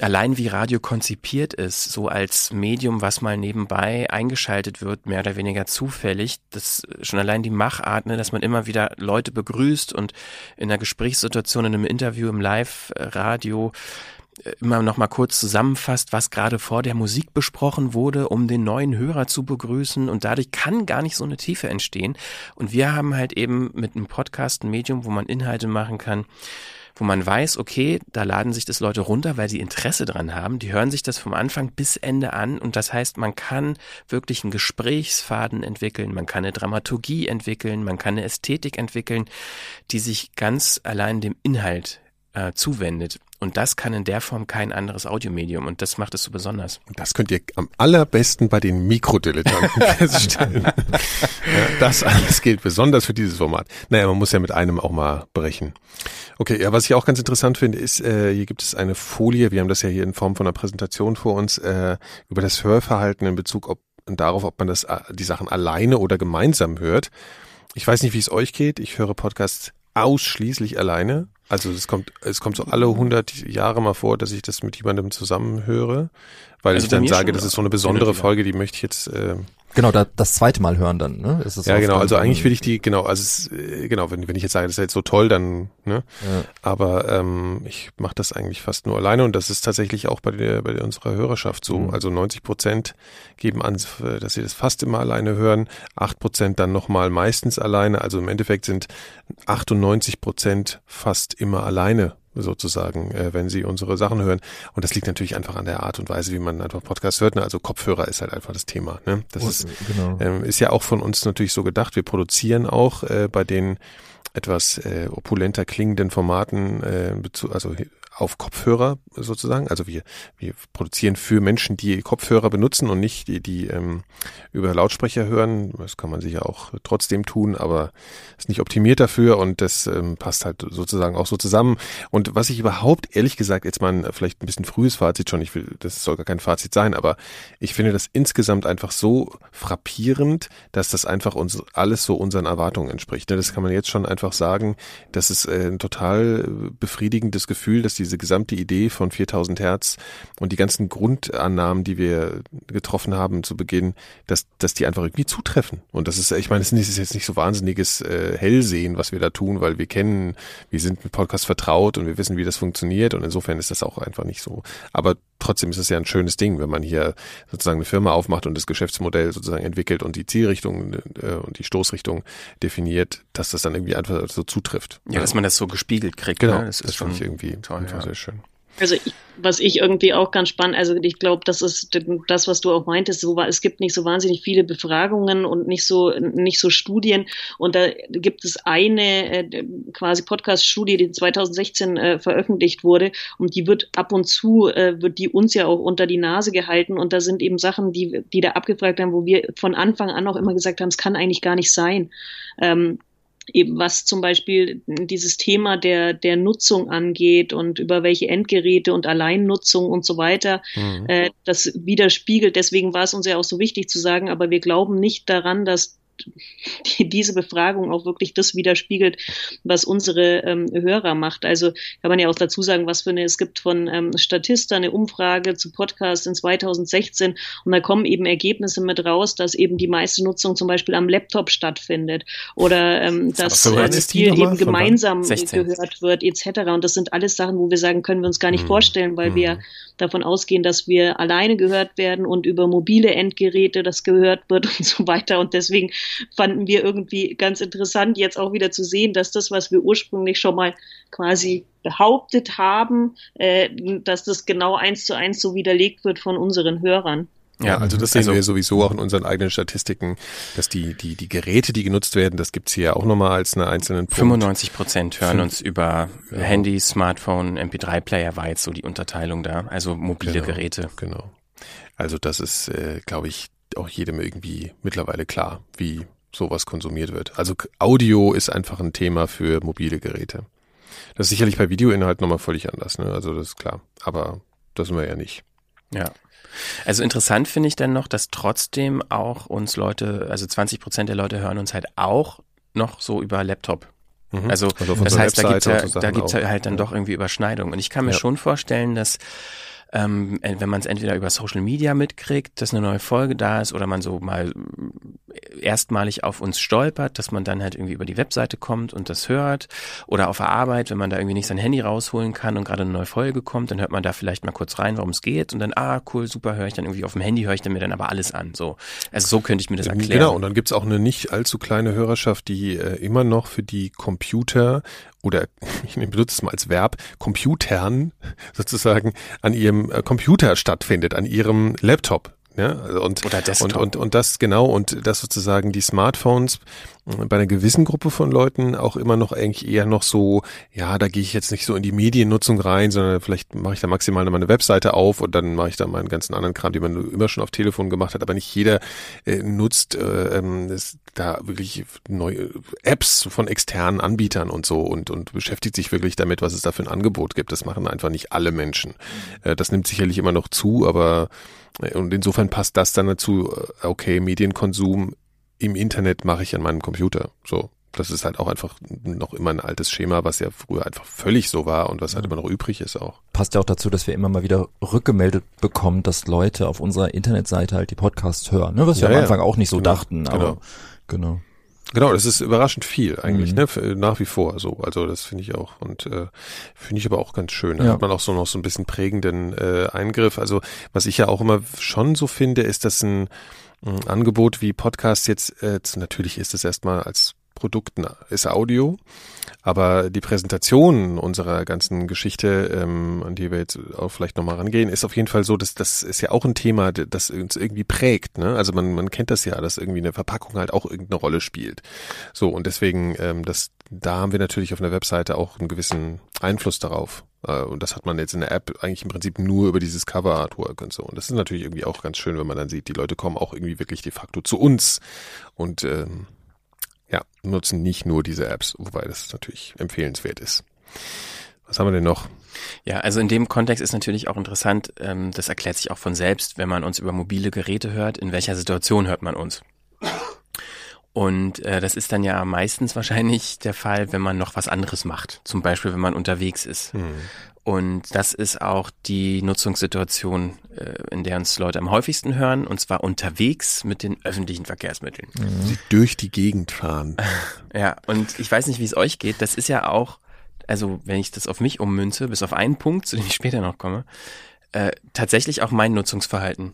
allein wie Radio konzipiert ist, so als Medium, was mal nebenbei eingeschaltet wird, mehr oder weniger zufällig, das schon allein die Machart, ne, dass man immer wieder Leute begrüßt und in einer Gesprächssituation, in einem Interview, im Live-Radio äh, immer noch mal kurz zusammenfasst, was gerade vor der Musik besprochen wurde, um den neuen Hörer zu begrüßen. Und dadurch kann gar nicht so eine Tiefe entstehen. Und wir haben halt eben mit einem Podcast ein Medium, wo man Inhalte machen kann, wo man weiß, okay, da laden sich das Leute runter, weil sie Interesse dran haben. Die hören sich das vom Anfang bis Ende an und das heißt, man kann wirklich einen Gesprächsfaden entwickeln, man kann eine Dramaturgie entwickeln, man kann eine Ästhetik entwickeln, die sich ganz allein dem Inhalt äh, zuwendet. Und das kann in der Form kein anderes Audiomedium und das macht es so besonders. Das könnt ihr am allerbesten bei den Mikrodilettanten feststellen. ja, das alles gilt besonders für dieses Format. Naja, man muss ja mit einem auch mal brechen. Okay, ja, was ich auch ganz interessant finde, ist, äh, hier gibt es eine Folie, wir haben das ja hier in Form von einer Präsentation vor uns, äh, über das Hörverhalten in Bezug ob, darauf, ob man das äh, die Sachen alleine oder gemeinsam hört. Ich weiß nicht, wie es euch geht. Ich höre Podcasts ausschließlich alleine. Also es kommt, es kommt so alle 100 Jahre mal vor, dass ich das mit jemandem zusammen höre, weil also ich dann sage, das ist so eine besondere Folge, die möchte ich jetzt äh, Genau, da, das zweite Mal hören dann, ne? Ist es ja, genau. Also eigentlich will ich die, genau, also es, äh, genau, wenn, wenn ich jetzt sage, das ist jetzt so toll, dann, ne? Ja. Aber ähm, ich mache das eigentlich fast nur alleine und das ist tatsächlich auch bei der, bei unserer Hörerschaft so. Mhm. Also 90 Prozent geben an, dass sie das fast immer alleine hören, acht Prozent dann nochmal meistens alleine. Also im Endeffekt sind 98 Prozent fast immer alleine sozusagen, äh, wenn sie unsere Sachen hören. Und das liegt natürlich einfach an der Art und Weise, wie man einfach Podcast hört. Ne? Also Kopfhörer ist halt einfach das Thema. Ne? Das oh, ist, genau. ähm, ist ja auch von uns natürlich so gedacht. Wir produzieren auch äh, bei den etwas äh, opulenter klingenden Formaten, äh, also auf Kopfhörer sozusagen. Also wir, wir produzieren für Menschen, die Kopfhörer benutzen und nicht die, die ähm, über Lautsprecher hören. Das kann man sicher auch trotzdem tun, aber ist nicht optimiert dafür und das ähm, passt halt sozusagen auch so zusammen. Und was ich überhaupt, ehrlich gesagt, jetzt mal ein, vielleicht ein bisschen frühes Fazit schon, ich will, das soll gar kein Fazit sein, aber ich finde das insgesamt einfach so frappierend, dass das einfach uns alles so unseren Erwartungen entspricht. Das kann man jetzt schon einfach sagen, das ist äh, ein total befriedigendes Gefühl, dass die diese gesamte Idee von 4000 Hertz und die ganzen Grundannahmen, die wir getroffen haben zu Beginn, dass, dass die einfach irgendwie zutreffen. Und das ist, ich meine, es ist jetzt nicht so wahnsinniges äh, Hellsehen, was wir da tun, weil wir kennen, wir sind mit Podcast vertraut und wir wissen, wie das funktioniert und insofern ist das auch einfach nicht so. Aber trotzdem ist es ja ein schönes Ding, wenn man hier sozusagen eine Firma aufmacht und das Geschäftsmodell sozusagen entwickelt und die Zielrichtung äh, und die Stoßrichtung definiert, dass das dann irgendwie einfach so zutrifft. Ja, dass man das so gespiegelt kriegt. Genau, ne? das, das ist schon irgendwie toll, einfach ja. sehr schön. Also ich was ich irgendwie auch ganz spannend, also ich glaube, das ist das, was du auch meintest, so es gibt nicht so wahnsinnig viele Befragungen und nicht so, nicht so Studien und da gibt es eine äh, quasi Podcast-Studie, die 2016 äh, veröffentlicht wurde und die wird ab und zu, äh, wird die uns ja auch unter die Nase gehalten und da sind eben Sachen, die, die da abgefragt haben, wo wir von Anfang an auch immer gesagt haben, es kann eigentlich gar nicht sein. Ähm, eben was zum Beispiel dieses Thema der, der Nutzung angeht und über welche Endgeräte und Alleinnutzung und so weiter, mhm. äh, das widerspiegelt. Deswegen war es uns ja auch so wichtig zu sagen, aber wir glauben nicht daran, dass die, diese Befragung auch wirklich das widerspiegelt, was unsere ähm, Hörer macht. Also kann man ja auch dazu sagen, was für eine, es gibt von ähm, Statista eine Umfrage zu Podcasts in 2016 und da kommen eben Ergebnisse mit raus, dass eben die meiste Nutzung zum Beispiel am Laptop stattfindet oder ähm, dass so äh, viel eben gemeinsam gehört wird etc. Und das sind alles Sachen, wo wir sagen, können wir uns gar nicht hm. vorstellen, weil hm. wir davon ausgehen, dass wir alleine gehört werden und über mobile Endgeräte das gehört wird und so weiter. Und deswegen fanden wir irgendwie ganz interessant, jetzt auch wieder zu sehen, dass das, was wir ursprünglich schon mal quasi behauptet haben, äh, dass das genau eins zu eins so widerlegt wird von unseren Hörern. Ja, also das sehen also, wir sowieso auch in unseren eigenen Statistiken, dass die, die, die Geräte, die genutzt werden, das gibt's hier ja auch nochmal als einen einzelnen Punkt. 95 Prozent hören uns über ja. Handy, Smartphone, MP3-Player war jetzt so die Unterteilung da, also mobile genau, Geräte. Genau. Also das ist, äh, glaube ich, auch jedem irgendwie mittlerweile klar, wie sowas konsumiert wird. Also Audio ist einfach ein Thema für mobile Geräte. Das ist sicherlich bei Videoinhalten nochmal völlig anders, ne? Also das ist klar. Aber das sind wir ja nicht. Ja. Also interessant finde ich dann noch, dass trotzdem auch uns Leute, also 20 Prozent der Leute hören uns halt auch noch so über Laptop. Mhm. Also, also das heißt, da gibt's ja, da gibt's ja halt dann doch irgendwie Überschneidungen. Und ich kann mir ja. schon vorstellen, dass ähm, wenn man es entweder über Social Media mitkriegt, dass eine neue Folge da ist, oder man so mal erstmalig auf uns stolpert, dass man dann halt irgendwie über die Webseite kommt und das hört, oder auf der Arbeit, wenn man da irgendwie nicht sein Handy rausholen kann und gerade eine neue Folge kommt, dann hört man da vielleicht mal kurz rein, worum es geht, und dann, ah, cool, super, höre ich dann irgendwie auf dem Handy, höre ich dann mir dann aber alles an. So, also so könnte ich mir das erklären. Genau, und dann gibt's auch eine nicht allzu kleine Hörerschaft, die äh, immer noch für die Computer oder ich benutze es mal als Verb, Computern sozusagen an ihrem äh, Computer stattfindet, an ihrem Laptop. Ja, also und, Oder Und, und, und das genau und das sozusagen die Smartphones bei einer gewissen Gruppe von Leuten auch immer noch eigentlich eher noch so, ja, da gehe ich jetzt nicht so in die Mediennutzung rein, sondern vielleicht mache ich da maximal mal eine Webseite auf und dann mache ich da meinen ganzen anderen Kram, die man immer schon auf Telefon gemacht hat, aber nicht jeder äh, nutzt äh, ähm, da wirklich neue Apps von externen Anbietern und so und, und beschäftigt sich wirklich damit, was es da für ein Angebot gibt. Das machen einfach nicht alle Menschen. Äh, das nimmt sicherlich immer noch zu, aber äh, und insofern passt das dann dazu, äh, okay, Medienkonsum im Internet mache ich an meinem Computer. So. Das ist halt auch einfach noch immer ein altes Schema, was ja früher einfach völlig so war und was halt immer noch übrig ist auch. Passt ja auch dazu, dass wir immer mal wieder rückgemeldet bekommen, dass Leute auf unserer Internetseite halt die Podcasts hören, ne? was wir ja, am Anfang auch nicht so genau, dachten, aber genau. genau. Genau, das ist überraschend viel eigentlich, mhm. ne? Nach wie vor so. Also das finde ich auch und äh, finde ich aber auch ganz schön. Da ja. hat man auch so noch so ein bisschen prägenden äh, Eingriff. Also was ich ja auch immer schon so finde, ist, dass ein ein Angebot wie Podcast jetzt, äh, natürlich ist es erstmal als Produkt ist Audio, aber die Präsentation unserer ganzen Geschichte, ähm, an die wir jetzt auch vielleicht nochmal rangehen, ist auf jeden Fall so, dass das ist ja auch ein Thema, das uns irgendwie prägt. Ne? Also man, man kennt das ja, dass irgendwie eine Verpackung halt auch irgendeine Rolle spielt. So, und deswegen, ähm, das, da haben wir natürlich auf einer Webseite auch einen gewissen Einfluss darauf. Äh, und das hat man jetzt in der App eigentlich im Prinzip nur über dieses Cover-Artwork und so. Und das ist natürlich irgendwie auch ganz schön, wenn man dann sieht, die Leute kommen auch irgendwie wirklich de facto zu uns und ähm, ja, nutzen nicht nur diese Apps, wobei das natürlich empfehlenswert ist. Was haben wir denn noch? Ja, also in dem Kontext ist natürlich auch interessant, ähm, das erklärt sich auch von selbst, wenn man uns über mobile Geräte hört, in welcher Situation hört man uns. Und äh, das ist dann ja meistens wahrscheinlich der Fall, wenn man noch was anderes macht. Zum Beispiel, wenn man unterwegs ist. Mhm. Und das ist auch die Nutzungssituation, äh, in der uns Leute am häufigsten hören, und zwar unterwegs mit den öffentlichen Verkehrsmitteln. Mhm. Sie durch die Gegend fahren. Ja, und ich weiß nicht, wie es euch geht. Das ist ja auch, also wenn ich das auf mich ummünze, bis auf einen Punkt, zu dem ich später noch komme, äh, tatsächlich auch mein Nutzungsverhalten.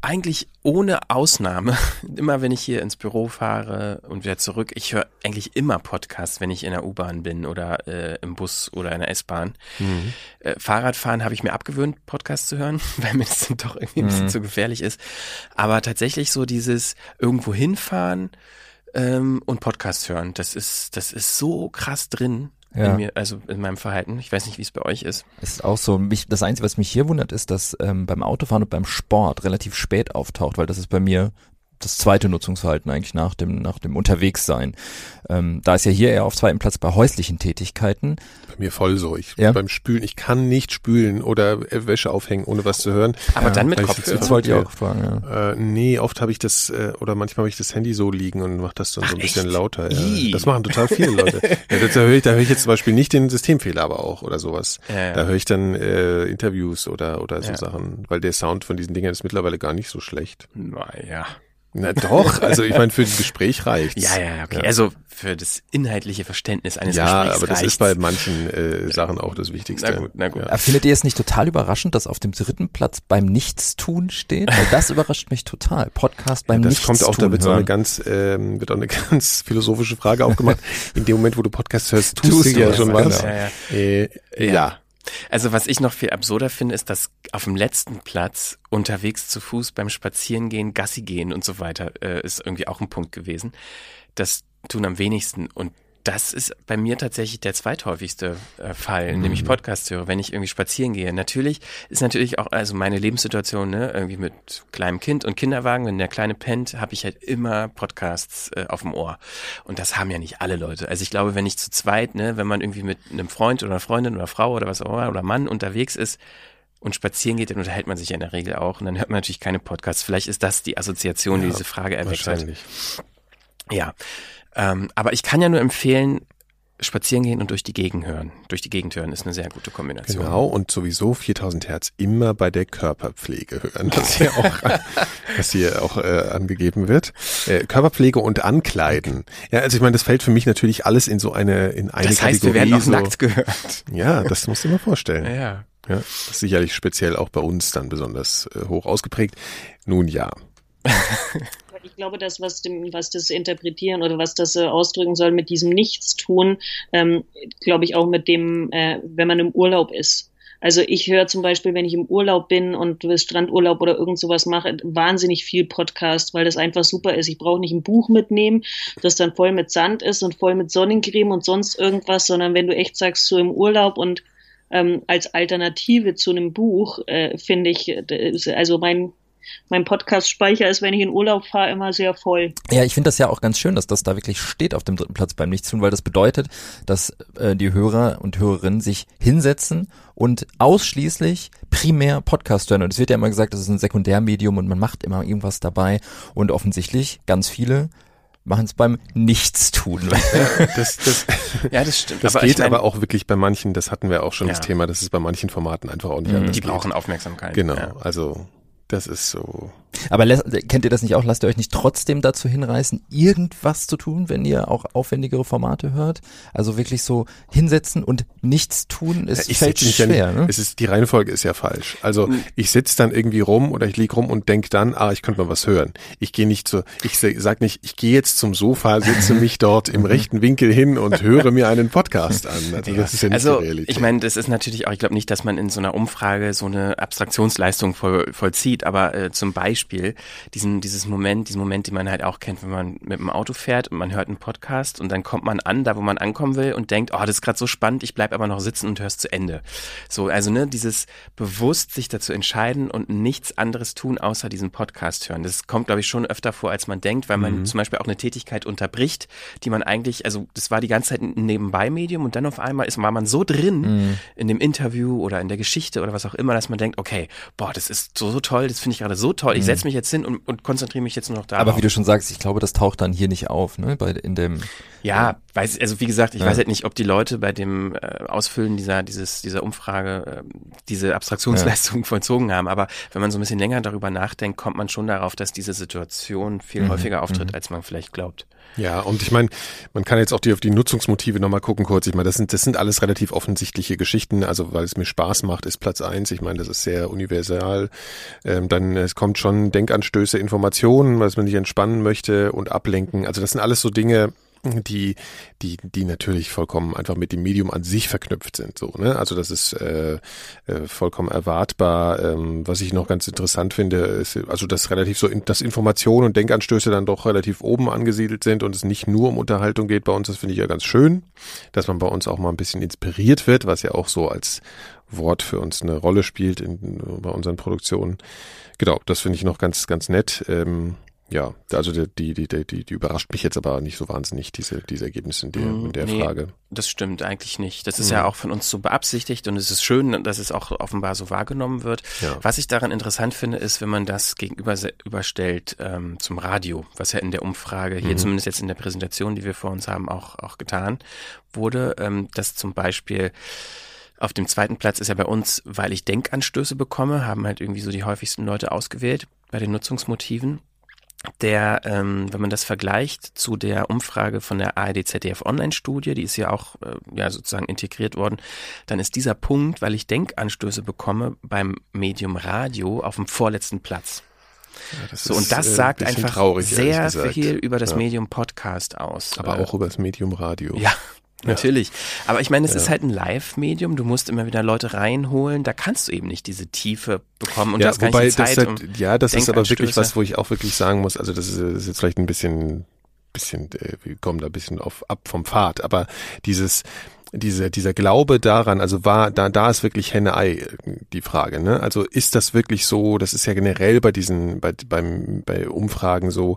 Eigentlich ohne Ausnahme, immer wenn ich hier ins Büro fahre und wieder zurück, ich höre eigentlich immer Podcasts, wenn ich in der U-Bahn bin oder äh, im Bus oder in der S-Bahn. Mhm. Äh, Fahrradfahren habe ich mir abgewöhnt, Podcasts zu hören, weil mir das dann doch irgendwie ein bisschen mhm. zu gefährlich ist. Aber tatsächlich so dieses irgendwo hinfahren ähm, und Podcasts hören, das ist, das ist so krass drin ja. in mir, also in meinem Verhalten. Ich weiß nicht, wie es bei euch ist. Es ist auch so, mich, das Einzige, was mich hier wundert, ist, dass ähm, beim Autofahren und beim Sport relativ spät auftaucht, weil das ist bei mir das zweite Nutzungsverhalten eigentlich nach dem, nach dem Unterwegssein. Ähm, da ist ja hier eher auf zweiten Platz bei häuslichen Tätigkeiten. Bei mir voll so. Ich ja? beim Spülen, ich kann nicht spülen oder Wäsche aufhängen, ohne was zu hören. Aber ja, dann mit Kopfhörer. Das wollte ich auch fragen, ja. Äh, nee, oft habe ich das, äh, oder manchmal habe ich das Handy so liegen und mache das dann Ach, so ein bisschen echt? lauter. Ja. Das machen total viele Leute. ja, das, da höre ich, da höre ich jetzt zum Beispiel nicht den Systemfehler aber auch oder sowas. Ja, Da höre ich dann äh, Interviews oder, oder so Sachen, weil der Sound von diesen Dingern ist mittlerweile gar nicht so schlecht. Naja. Na doch, also ich meine, für ein Gespräch reicht's. Ja, ja, okay. Ja. Also für das inhaltliche Verständnis eines ja, Gesprächs Ja, aber das reicht's. ist bei manchen äh, Sachen auch das Wichtigste. Na gut, na gut. Ja. Findet ihr es nicht total überraschend, dass auf dem dritten Platz beim Nichtstun steht? Weil das überrascht mich total. Podcast beim ja, das Nichtstun. Das kommt auch, da wird so eine ganz, ähm, wird auch eine ganz philosophische Frage aufgemacht. In dem Moment, wo du Podcast hörst, tust, tust du ja schon was. Genau. Ja, ja. Äh, ja. Also was ich noch viel absurder finde, ist, dass auf dem letzten Platz unterwegs zu Fuß beim Spazierengehen, Gassi gehen und so weiter äh, ist irgendwie auch ein Punkt gewesen. Das tun am wenigsten und das ist bei mir tatsächlich der zweithäufigste äh, Fall, mhm. nämlich Podcast höre, wenn ich irgendwie spazieren gehe. Natürlich ist natürlich auch, also meine Lebenssituation, ne, irgendwie mit kleinem Kind und Kinderwagen, wenn der Kleine pennt, habe ich halt immer Podcasts äh, auf dem Ohr. Und das haben ja nicht alle Leute. Also ich glaube, wenn ich zu zweit, ne, wenn man irgendwie mit einem Freund oder einer Freundin oder Frau oder was auch immer oder Mann unterwegs ist, und spazieren geht, dann unterhält man sich ja in der Regel auch und dann hört man natürlich keine Podcasts. Vielleicht ist das die Assoziation, ja, die diese Frage erweckt hat. Ja. Ähm, aber ich kann ja nur empfehlen, spazieren gehen und durch die Gegend hören. Durch die Gegend hören ist eine sehr gute Kombination. Genau, und sowieso 4000 Hertz immer bei der Körperpflege hören, was hier auch, was hier auch äh, angegeben wird. Äh, Körperpflege und Ankleiden. Ja, also ich meine, das fällt für mich natürlich alles in so eine, in eine das heißt, Kategorie. wir werden auch so, nackt gehört. Ja, das musst du dir mal vorstellen. Ja. ja. Das ist sicherlich speziell auch bei uns dann besonders äh, hoch ausgeprägt. Nun ja. glaube, das, was, dem, was das interpretieren oder was das äh, ausdrücken soll mit diesem Nichtstun, ähm, glaube ich auch mit dem, äh, wenn man im Urlaub ist. Also ich höre zum Beispiel, wenn ich im Urlaub bin und Strandurlaub oder irgend sowas mache, wahnsinnig viel Podcast, weil das einfach super ist. Ich brauche nicht ein Buch mitnehmen, das dann voll mit Sand ist und voll mit Sonnencreme und sonst irgendwas, sondern wenn du echt sagst, so im Urlaub und ähm, als Alternative zu einem Buch, äh, finde ich, äh, also mein mein Podcast-Speicher ist, wenn ich in Urlaub fahre, immer sehr voll. Ja, ich finde das ja auch ganz schön, dass das da wirklich steht auf dem dritten Platz beim Nichtstun, weil das bedeutet, dass äh, die Hörer und Hörerinnen sich hinsetzen und ausschließlich primär Podcast hören. Und es wird ja immer gesagt, das ist ein Sekundärmedium und man macht immer irgendwas dabei. Und offensichtlich ganz viele machen es beim Nichtstun. das, das, ja, das stimmt. Das aber geht aber auch wirklich bei manchen, das hatten wir auch schon ja. das Thema, das ist bei manchen Formaten einfach auch nicht mhm. Die brauchen Aufmerksamkeit. Genau, ja. also das ist so. Aber kennt ihr das nicht auch? Lasst ihr euch nicht trotzdem dazu hinreißen, irgendwas zu tun, wenn ihr auch aufwendigere Formate hört? Also wirklich so hinsetzen und nichts tun, ist ja, fällt schwer. Ja, ne? Es ist die Reihenfolge ist ja falsch. Also mhm. ich sitze dann irgendwie rum oder ich lieg rum und denk dann, ah, ich könnte mal was hören. Ich gehe nicht zu, ich sag nicht, ich gehe jetzt zum Sofa, sitze mich dort im rechten Winkel hin und höre mir einen Podcast an. Also das ist ja nicht also, die Realität. Ich meine, das ist natürlich auch, ich glaube nicht, dass man in so einer Umfrage so eine Abstraktionsleistung voll, vollzieht, aber äh, zum Beispiel diesen, dieses Moment, diesen Moment, den man halt auch kennt, wenn man mit dem Auto fährt und man hört einen Podcast und dann kommt man an, da wo man ankommen will und denkt, oh, das ist gerade so spannend, ich bleib aber noch sitzen und hör's zu Ende. So, also ne, dieses bewusst sich dazu entscheiden und nichts anderes tun, außer diesen Podcast hören. Das kommt, glaube ich, schon öfter vor, als man denkt, weil man mhm. zum Beispiel auch eine Tätigkeit unterbricht, die man eigentlich, also das war die ganze Zeit ein Nebenbei-Medium und dann auf einmal ist, war man so drin mhm. in dem Interview oder in der Geschichte oder was auch immer, dass man denkt, okay, boah, das ist so, so toll, das finde ich gerade so toll, ich mhm. setze mich jetzt hin und, und konzentriere mich jetzt nur noch darauf. Aber wie du schon sagst, ich glaube, das taucht dann hier nicht auf, ne? Bei, in dem Ja, weiß, also wie gesagt, ich ja. weiß halt nicht, ob die Leute bei dem äh, Ausfüllen dieser, dieses, dieser Umfrage äh, diese Abstraktionsleistung ja. vollzogen haben. Aber wenn man so ein bisschen länger darüber nachdenkt, kommt man schon darauf, dass diese Situation viel mhm. häufiger auftritt, mhm. als man vielleicht glaubt. Ja, und ich meine, man kann jetzt auch die auf die Nutzungsmotive nochmal gucken kurz. Ich meine, das sind, das sind alles relativ offensichtliche Geschichten. Also, weil es mir Spaß macht, ist Platz eins. Ich meine, das ist sehr universal. Ähm, dann, es kommt schon Denkanstöße, Informationen, was man sich entspannen möchte und ablenken. Also, das sind alles so Dinge, die, die, die natürlich vollkommen einfach mit dem Medium an sich verknüpft sind. So, ne? Also das ist äh, äh, vollkommen erwartbar. Ähm, was ich noch ganz interessant finde, ist, also dass relativ so, in, dass Informationen und Denkanstöße dann doch relativ oben angesiedelt sind und es nicht nur um Unterhaltung geht bei uns. Das finde ich ja ganz schön, dass man bei uns auch mal ein bisschen inspiriert wird, was ja auch so als Wort für uns eine Rolle spielt in, bei unseren Produktionen. Genau, das finde ich noch ganz, ganz nett. Ähm, ja, also die, die, die, die, die überrascht mich jetzt aber nicht so wahnsinnig, diese, diese Ergebnisse in der, in der nee, Frage. Das stimmt eigentlich nicht. Das ist mhm. ja auch von uns so beabsichtigt und es ist schön, dass es auch offenbar so wahrgenommen wird. Ja. Was ich daran interessant finde, ist, wenn man das gegenüber überstellt ähm, zum Radio, was ja in der Umfrage, hier mhm. zumindest jetzt in der Präsentation, die wir vor uns haben, auch, auch getan wurde, ähm, dass zum Beispiel auf dem zweiten Platz ist ja bei uns, weil ich Denkanstöße bekomme, haben halt irgendwie so die häufigsten Leute ausgewählt bei den Nutzungsmotiven der, ähm, wenn man das vergleicht zu der Umfrage von der ARD ZDF Online-Studie, die ist ja auch äh, ja sozusagen integriert worden, dann ist dieser Punkt, weil ich Denkanstöße bekomme, beim Medium Radio auf dem vorletzten Platz. Ja, so, und das äh, sagt einfach traurig, sehr viel über das ja. Medium Podcast aus. Aber äh, auch über das Medium Radio. Ja, Natürlich. Aber ich meine, es ja. ist halt ein Live-Medium. Du musst immer wieder Leute reinholen. Da kannst du eben nicht diese Tiefe bekommen. Und ja, das wobei das halt, um ja, das ist aber wirklich was, wo ich auch wirklich sagen muss. Also das ist, das ist jetzt vielleicht ein bisschen, bisschen, äh, wir kommen da ein bisschen auf ab vom Pfad. Aber dieses, diese, dieser Glaube daran, also war, da, da ist wirklich Henne-Ei die Frage, ne? Also ist das wirklich so, das ist ja generell bei diesen, bei, beim, bei Umfragen so,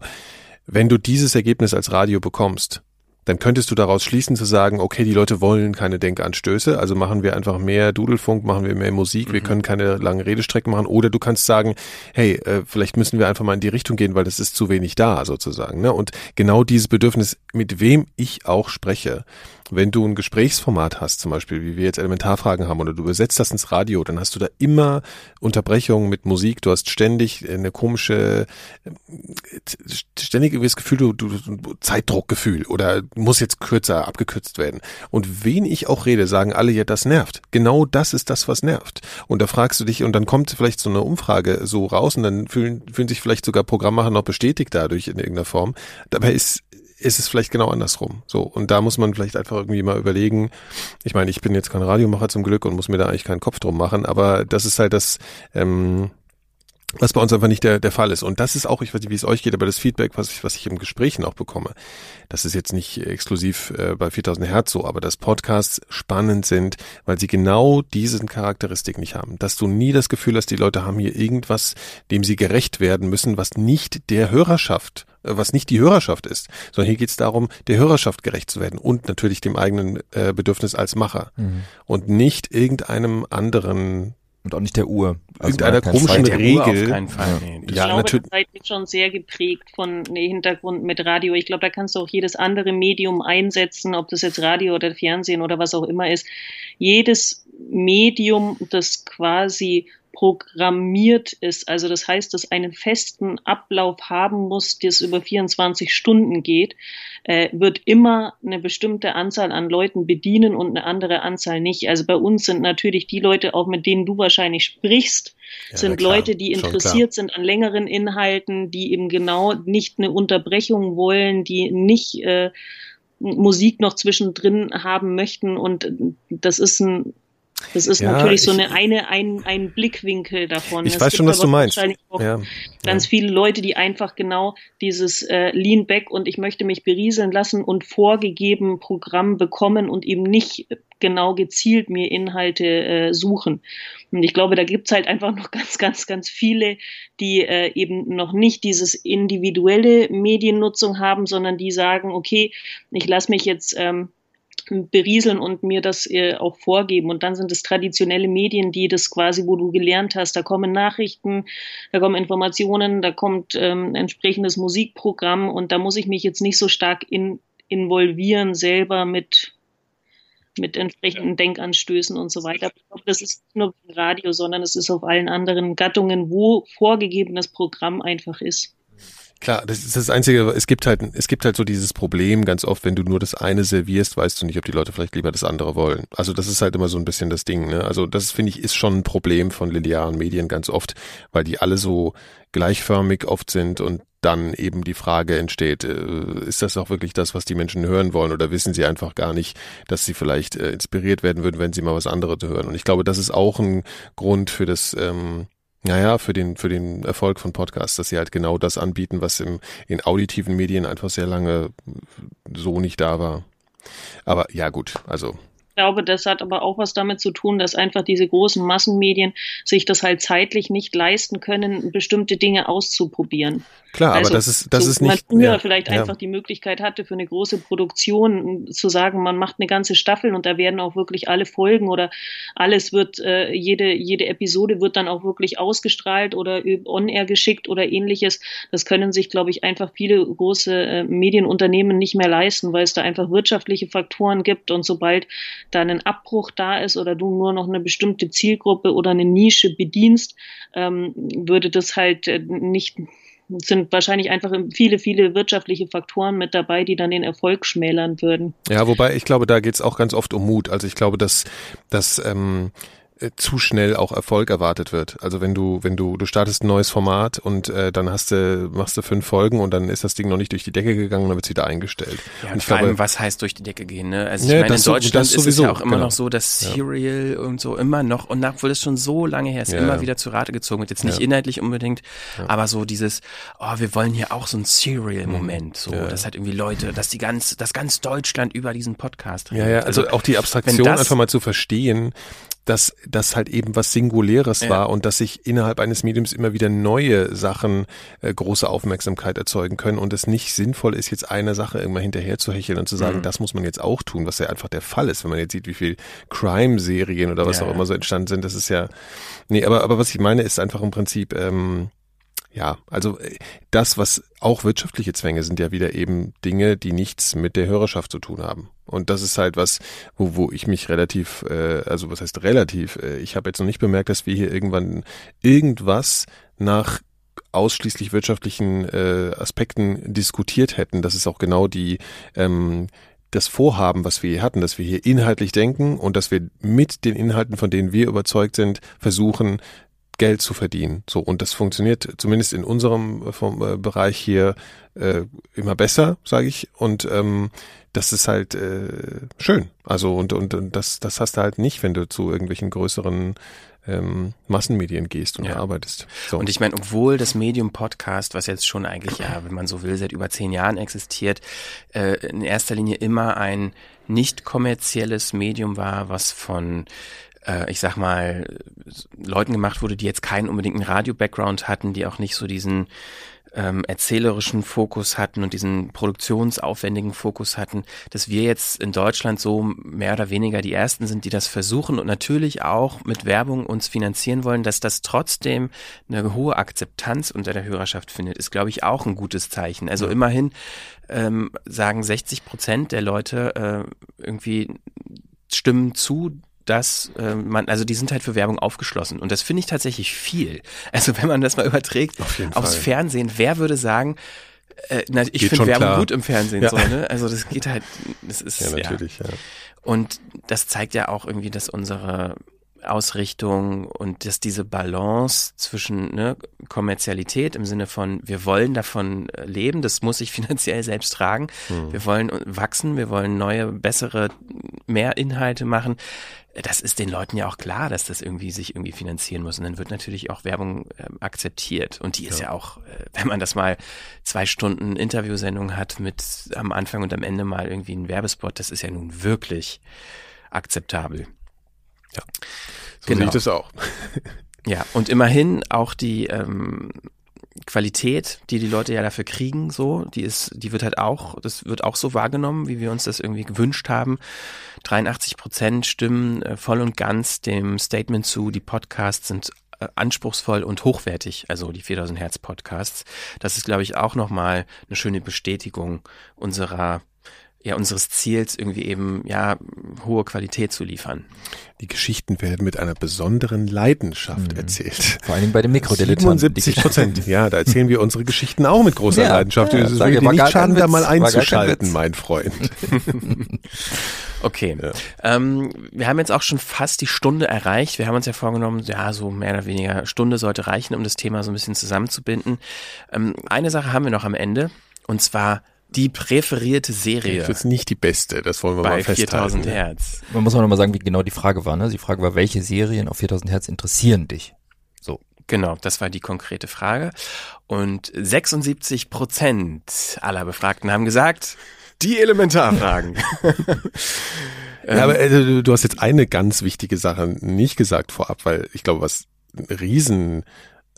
wenn du dieses Ergebnis als Radio bekommst, dann könntest du daraus schließen zu sagen, okay, die Leute wollen keine Denkanstöße, also machen wir einfach mehr Dudelfunk, machen wir mehr Musik, mhm. wir können keine langen Redestrecken machen. Oder du kannst sagen, hey, äh, vielleicht müssen wir einfach mal in die Richtung gehen, weil das ist zu wenig da sozusagen. Ne? Und genau dieses Bedürfnis, mit wem ich auch spreche, wenn du ein Gesprächsformat hast, zum Beispiel, wie wir jetzt Elementarfragen haben, oder du übersetzt das ins Radio, dann hast du da immer Unterbrechungen mit Musik, du hast ständig eine komische, ständig das Gefühl, du, du Zeitdruckgefühl oder muss jetzt kürzer abgekürzt werden. Und wen ich auch rede, sagen alle, ja, das nervt. Genau das ist das, was nervt. Und da fragst du dich, und dann kommt vielleicht so eine Umfrage so raus und dann fühlen, fühlen sich vielleicht sogar Programmmacher noch bestätigt dadurch in irgendeiner Form. Dabei ist ist es vielleicht genau andersrum. So. Und da muss man vielleicht einfach irgendwie mal überlegen. Ich meine, ich bin jetzt kein Radiomacher zum Glück und muss mir da eigentlich keinen Kopf drum machen, aber das ist halt das, ähm, was bei uns einfach nicht der, der Fall ist. Und das ist auch, ich weiß nicht, wie es euch geht, aber das Feedback, was ich, was ich im Gesprächen auch bekomme, das ist jetzt nicht exklusiv äh, bei 4000 Hertz so, aber dass Podcasts spannend sind, weil sie genau diesen Charakteristik nicht haben. Dass du nie das Gefühl hast, die Leute haben hier irgendwas, dem sie gerecht werden müssen, was nicht der Hörerschaft was nicht die Hörerschaft ist, sondern hier geht es darum, der Hörerschaft gerecht zu werden und natürlich dem eigenen äh, Bedürfnis als Macher mhm. und nicht irgendeinem anderen und auch nicht der Uhr. Also Irgendeiner komischen Fall. Regel. auf keinen Fall. Nee. Ich ja, glaube, natürlich. das seid schon sehr geprägt von dem Hintergrund mit Radio. Ich glaube, da kannst du auch jedes andere Medium einsetzen, ob das jetzt Radio oder Fernsehen oder was auch immer ist. Jedes Medium, das quasi programmiert ist. Also das heißt, dass einen festen Ablauf haben muss, der es über 24 Stunden geht, äh, wird immer eine bestimmte Anzahl an Leuten bedienen und eine andere Anzahl nicht. Also bei uns sind natürlich die Leute, auch mit denen du wahrscheinlich sprichst, ja, sind klar, Leute, die interessiert sind an längeren Inhalten, die eben genau nicht eine Unterbrechung wollen, die nicht äh, Musik noch zwischendrin haben möchten und das ist ein das ist ja, natürlich so eine, eine ein, ein Blickwinkel davon. Ich es weiß schon, was du meinst. Ja, ganz ja. viele Leute, die einfach genau dieses äh, Lean Back und ich möchte mich berieseln lassen und vorgegeben Programm bekommen und eben nicht genau gezielt mir Inhalte äh, suchen. Und ich glaube, da gibt's halt einfach noch ganz, ganz, ganz viele, die äh, eben noch nicht dieses individuelle Mediennutzung haben, sondern die sagen, okay, ich lasse mich jetzt ähm, berieseln und mir das äh, auch vorgeben. Und dann sind es traditionelle Medien, die das quasi, wo du gelernt hast, da kommen Nachrichten, da kommen Informationen, da kommt ähm, entsprechendes Musikprogramm und da muss ich mich jetzt nicht so stark in involvieren selber mit mit entsprechenden Denkanstößen und so weiter. Ich glaube, das ist nicht nur im Radio, sondern es ist auf allen anderen Gattungen, wo vorgegebenes Programm einfach ist. Klar, das ist das Einzige, es gibt halt, es gibt halt so dieses Problem ganz oft, wenn du nur das eine servierst, weißt du nicht, ob die Leute vielleicht lieber das andere wollen. Also das ist halt immer so ein bisschen das Ding, ne? Also das finde ich ist schon ein Problem von linearen Medien ganz oft, weil die alle so gleichförmig oft sind und dann eben die Frage entsteht, äh, ist das auch wirklich das, was die Menschen hören wollen oder wissen sie einfach gar nicht, dass sie vielleicht äh, inspiriert werden würden, wenn sie mal was anderes hören. Und ich glaube, das ist auch ein Grund für das, ähm, naja, für den, für den Erfolg von Podcasts, dass sie halt genau das anbieten, was im, in auditiven Medien einfach sehr lange so nicht da war. Aber ja, gut, also ich glaube, das hat aber auch was damit zu tun, dass einfach diese großen Massenmedien sich das halt zeitlich nicht leisten können, bestimmte Dinge auszuprobieren. Klar, also, aber das ist das so, ist nicht. Man früher ja, vielleicht ja. einfach die Möglichkeit hatte, für eine große Produktion zu sagen, man macht eine ganze Staffel und da werden auch wirklich alle Folgen oder alles wird, äh, jede, jede Episode wird dann auch wirklich ausgestrahlt oder on-air geschickt oder ähnliches. Das können sich, glaube ich, einfach viele große äh, Medienunternehmen nicht mehr leisten, weil es da einfach wirtschaftliche Faktoren gibt und sobald da ein Abbruch da ist oder du nur noch eine bestimmte Zielgruppe oder eine Nische bedienst, ähm, würde das halt äh, nicht sind wahrscheinlich einfach viele, viele wirtschaftliche Faktoren mit dabei, die dann den Erfolg schmälern würden. Ja, wobei ich glaube, da geht es auch ganz oft um Mut. Also ich glaube, dass, dass ähm, äh, zu schnell auch Erfolg erwartet wird. Also wenn du, wenn du, du startest ein neues Format und äh, dann hast du, machst du fünf Folgen und dann ist das Ding noch nicht durch die Decke gegangen, dann wird es wieder eingestellt. Ja, und, und vor glaube, allem, was heißt durch die Decke gehen, ne? Also ich ja, meine, in Deutschland so, ist es ja auch immer genau. noch so, dass Serial ja. und so immer noch, und obwohl es schon so lange her ist, ja, immer wieder zu Rate gezogen wird. Jetzt nicht inhaltlich unbedingt, aber so dieses, oh, wir wollen hier auch so ein Serial-Moment, so, das hat irgendwie Leute, dass die ganz, dass ganz Deutschland über diesen Podcast redet. Ja, ja, also, also auch die Abstraktion einfach mal zu verstehen, dass das halt eben was Singuläres ja. war und dass sich innerhalb eines Mediums immer wieder neue Sachen äh, große Aufmerksamkeit erzeugen können und es nicht sinnvoll ist, jetzt eine Sache irgendwann hinterher zu hecheln und zu sagen, mhm. das muss man jetzt auch tun, was ja einfach der Fall ist, wenn man jetzt sieht, wie viel Crime-Serien oder was ja, auch immer so entstanden sind, das ist ja, nee, aber, aber was ich meine, ist einfach im Prinzip, ähm, ja, also äh, das, was auch wirtschaftliche Zwänge sind ja wieder eben Dinge, die nichts mit der Hörerschaft zu tun haben. Und das ist halt was, wo, wo ich mich relativ, äh, also was heißt relativ, äh, ich habe jetzt noch nicht bemerkt, dass wir hier irgendwann irgendwas nach ausschließlich wirtschaftlichen äh, Aspekten diskutiert hätten. Das ist auch genau die ähm, das Vorhaben, was wir hier hatten, dass wir hier inhaltlich denken und dass wir mit den Inhalten, von denen wir überzeugt sind, versuchen, Geld zu verdienen. So und das funktioniert zumindest in unserem äh, vom, äh, Bereich hier äh, immer besser, sage ich. Und ähm, das ist halt äh, schön. Also und, und und das das hast du halt nicht, wenn du zu irgendwelchen größeren ähm, Massenmedien gehst und ja. arbeitest. So. Und ich meine, obwohl das Medium Podcast, was jetzt schon eigentlich ja, wenn man so will, seit über zehn Jahren existiert, äh, in erster Linie immer ein nicht kommerzielles Medium war, was von ich sag mal, Leuten gemacht wurde, die jetzt keinen unbedingten Radio-Background hatten, die auch nicht so diesen ähm, erzählerischen Fokus hatten und diesen produktionsaufwendigen Fokus hatten, dass wir jetzt in Deutschland so mehr oder weniger die Ersten sind, die das versuchen und natürlich auch mit Werbung uns finanzieren wollen, dass das trotzdem eine hohe Akzeptanz unter der Hörerschaft findet, ist, glaube ich, auch ein gutes Zeichen. Also ja. immerhin ähm, sagen 60 Prozent der Leute äh, irgendwie stimmen zu, dass äh, man, also die sind halt für Werbung aufgeschlossen. Und das finde ich tatsächlich viel. Also wenn man das mal überträgt Auf aufs Fall. Fernsehen, wer würde sagen, äh, na, ich finde Werbung klar. gut im Fernsehen, ja. so, ne? Also das geht halt, das ist. Ja, natürlich, ja. ja. Und das zeigt ja auch irgendwie, dass unsere Ausrichtung und dass diese Balance zwischen ne, Kommerzialität im Sinne von, wir wollen davon äh, leben, das muss ich finanziell selbst tragen, hm. wir wollen wachsen, wir wollen neue, bessere, mehr Inhalte machen. Das ist den Leuten ja auch klar, dass das irgendwie sich irgendwie finanzieren muss. Und dann wird natürlich auch Werbung äh, akzeptiert. Und die ist ja, ja auch, äh, wenn man das mal zwei Stunden Interviewsendung hat mit am Anfang und am Ende mal irgendwie ein Werbespot, das ist ja nun wirklich akzeptabel. Ja, so genau. sehe ich das auch. ja, und immerhin auch die ähm, Qualität, die die Leute ja dafür kriegen, so, die ist, die wird halt auch, das wird auch so wahrgenommen, wie wir uns das irgendwie gewünscht haben. 83 Prozent stimmen äh, voll und ganz dem Statement zu, die Podcasts sind äh, anspruchsvoll und hochwertig, also die 4000 Hertz Podcasts. Das ist, glaube ich, auch nochmal eine schöne Bestätigung unserer ja unseres Ziels irgendwie eben ja hohe Qualität zu liefern. Die Geschichten werden mit einer besonderen Leidenschaft mhm. erzählt. Vor allem bei dem Mikrodilettanten. 77 Prozent. Ja, da erzählen wir unsere Geschichten auch mit großer ja, Leidenschaft. Ja, es würde dir nicht schaden, da mal einzuschalten, mein Freund. okay. Ja. Ähm, wir haben jetzt auch schon fast die Stunde erreicht. Wir haben uns ja vorgenommen, ja, so mehr oder weniger Stunde sollte reichen, um das Thema so ein bisschen zusammenzubinden. Ähm, eine Sache haben wir noch am Ende. Und zwar die präferierte Serie. Das ist nicht die beste, das wollen wir mal festhalten. 4000 Hertz. Man muss auch nochmal sagen, wie genau die Frage war. Ne? Die Frage war, welche Serien auf 4000 Hertz interessieren dich? So. Genau, das war die konkrete Frage. Und 76 Prozent aller Befragten haben gesagt, die Elementarfragen. ja, aber äh, du hast jetzt eine ganz wichtige Sache nicht gesagt vorab, weil ich glaube, was ein riesen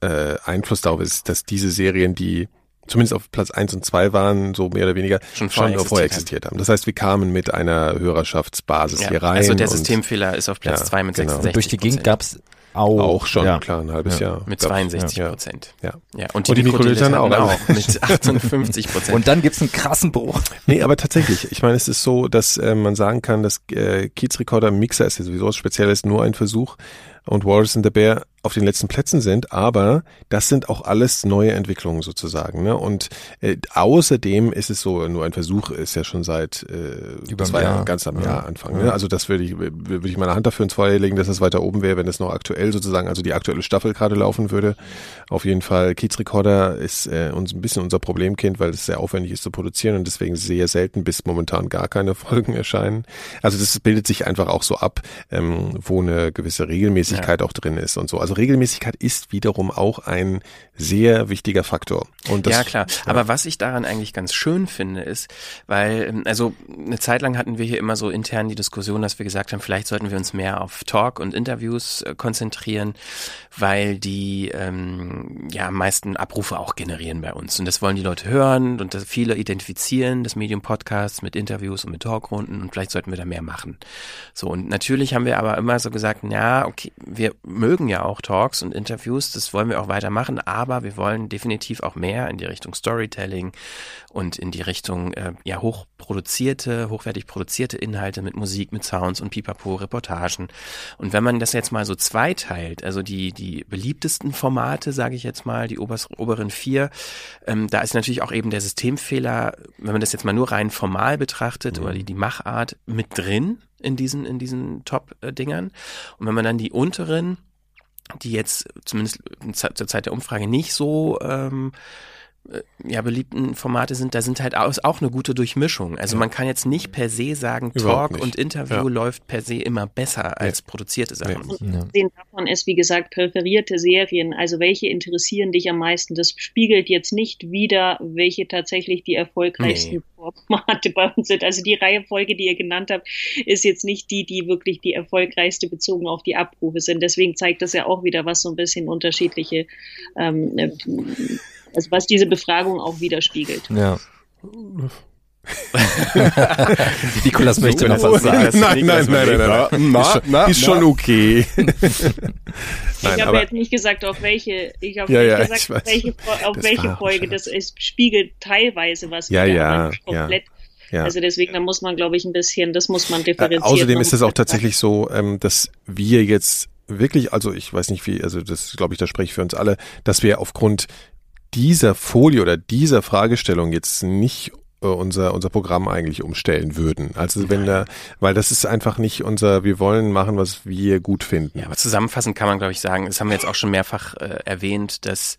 äh, Einfluss darauf ist, dass diese Serien, die zumindest auf Platz eins und zwei waren, so mehr oder weniger schon, vorher, schon vorher existiert haben. Das heißt, wir kamen mit einer Hörerschaftsbasis ja, hier rein. Also der Systemfehler ist auf Platz ja, zwei mit genau. 66 und Durch die Gegend gab's auch, auch schon, ja. klar, ein halbes ja. Jahr. Mit 62 Prozent. Ja. ja. Und die, und die Mikrodilettanten auch, auch mit 58 Prozent. Und dann gibt's einen krassen Bruch. Nee, aber tatsächlich. Ich meine, es ist so, dass äh, man sagen kann, dass äh, Kiezrekorder Mixer ist ja sowieso was Spezielles, nur ein Versuch. Und Walrus and the Bear auf den letzten Plätzen sind, aber das sind auch alles neue Entwicklungen sozusagen. Ne? Und äh, außerdem ist es so, nur ein Versuch ist ja schon seit äh, Über zwei Jahr. ganz am ja. Jahr Anfang. Ne? Also das würde ich, würde ich meine Hand dafür ins Feuer legen, dass es weiter oben wäre, wenn es noch aktuell sozusagen, also die aktuelle Staffel gerade laufen würde. Auf jeden Fall, Kiez Recorder ist äh, uns ein bisschen unser Problemkind, weil es sehr aufwendig ist zu produzieren und deswegen sehr selten bis momentan gar keine Folgen erscheinen. Also das bildet sich einfach auch so ab, ähm, wo eine gewisse Regelmäßigkeit ja. auch drin ist und so. Also also Regelmäßigkeit ist wiederum auch ein sehr wichtiger Faktor. Und das, ja, klar. Ja. Aber was ich daran eigentlich ganz schön finde, ist, weil, ähm, also eine Zeit lang hatten wir hier immer so intern die Diskussion, dass wir gesagt haben, vielleicht sollten wir uns mehr auf Talk und Interviews äh, konzentrieren, weil die ähm, ja am meisten Abrufe auch generieren bei uns. Und das wollen die Leute hören und viele identifizieren das Medium Podcasts mit Interviews und mit Talkrunden und vielleicht sollten wir da mehr machen. So, und natürlich haben wir aber immer so gesagt, ja, okay, wir mögen ja auch Talks und Interviews, das wollen wir auch weitermachen, aber wir wollen definitiv auch mehr in die Richtung Storytelling und in die Richtung äh, ja hochproduzierte, hochwertig produzierte Inhalte mit Musik, mit Sounds und Pipapo, Reportagen. Und wenn man das jetzt mal so zweiteilt, also die die beliebtesten Formate, sage ich jetzt mal, die obers, oberen vier, ähm, da ist natürlich auch eben der Systemfehler, wenn man das jetzt mal nur rein formal betrachtet mhm. oder die die Machart mit drin in diesen in diesen Top-Dingern. Und wenn man dann die unteren die jetzt zumindest zur Zeit der Umfrage nicht so ähm, äh, ja, beliebten Formate sind, da sind halt auch eine gute Durchmischung. Also ja. man kann jetzt nicht per se sagen, Überhaupt Talk nicht. und Interview ja. läuft per se immer besser als ja. produzierte Sachen. Ja. Sehen davon ist, wie gesagt, präferierte Serien. Also welche interessieren dich am meisten? Das spiegelt jetzt nicht wieder, welche tatsächlich die erfolgreichsten nee. Formate bei uns sind. Also die Reihefolge, die ihr genannt habt, ist jetzt nicht die, die wirklich die erfolgreichste bezogen auf die Abrufe sind. Deswegen zeigt das ja auch wieder, was so ein bisschen unterschiedliche ähm, also was diese Befragung auch widerspiegelt. Ja. Nikolas möchte noch was sagen. Nein, nein, nein, nein, nein. Na, na, ist schon okay. nein, ich habe jetzt nicht gesagt, auf welche, ich habe ja, gesagt, auf welche, auf welche Folge. Das ist, spiegelt teilweise was ja, ja, komplett. Ja. Also deswegen, da muss man, glaube ich, ein bisschen, das muss man differenzieren. Äh, außerdem ist es auch tatsächlich so, ähm, dass wir jetzt wirklich, also ich weiß nicht wie, also das glaube ich, da spreche ich für uns alle, dass wir aufgrund dieser Folie oder dieser Fragestellung jetzt nicht äh, unser unser Programm eigentlich umstellen würden. Also wenn da, weil das ist einfach nicht unser, wir wollen machen, was wir gut finden. Ja, aber zusammenfassend kann man, glaube ich, sagen, das haben wir jetzt auch schon mehrfach äh, erwähnt, dass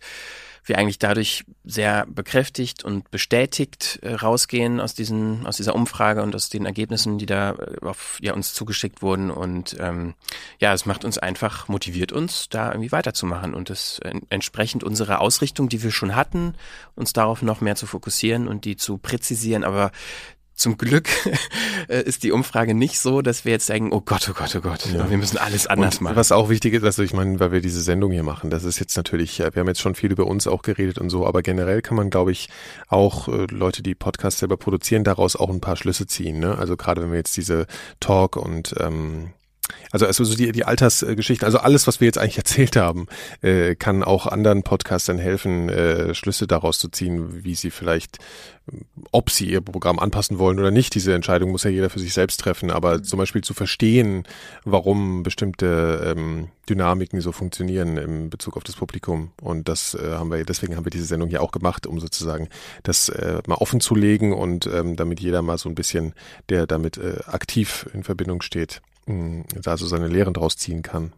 wir eigentlich dadurch sehr bekräftigt und bestätigt äh, rausgehen aus diesen, aus dieser Umfrage und aus den Ergebnissen, die da äh, auf ja, uns zugeschickt wurden. Und ähm, ja, es macht uns einfach, motiviert uns, da irgendwie weiterzumachen und es äh, entsprechend unserer Ausrichtung, die wir schon hatten, uns darauf noch mehr zu fokussieren und die zu präzisieren. Aber zum Glück äh, ist die Umfrage nicht so, dass wir jetzt sagen, oh Gott, oh Gott, oh Gott, ja. wir müssen alles anders und machen. Was auch wichtig ist, also ich meine, weil wir diese Sendung hier machen, das ist jetzt natürlich, wir haben jetzt schon viel über uns auch geredet und so, aber generell kann man, glaube ich, auch äh, Leute, die Podcasts selber produzieren, daraus auch ein paar Schlüsse ziehen. Ne? Also gerade wenn wir jetzt diese Talk und ähm, Also, also die, die Altersgeschichten, also alles, was wir jetzt eigentlich erzählt haben, äh, kann auch anderen Podcastern helfen, äh, Schlüsse daraus zu ziehen, wie sie vielleicht, ob sie ihr Programm anpassen wollen oder nicht. Diese Entscheidung muss ja jeder für sich selbst treffen. Aber zum Beispiel zu verstehen, warum bestimmte ähm, Dynamiken so funktionieren im Bezug auf das Publikum. Und das äh, haben wir, deswegen haben wir diese Sendung ja auch gemacht, um sozusagen das äh, mal offen zu legen und ähm, damit jeder mal so ein bisschen, der damit äh, aktiv in Verbindung steht, da so seine Lehren draus ziehen kann.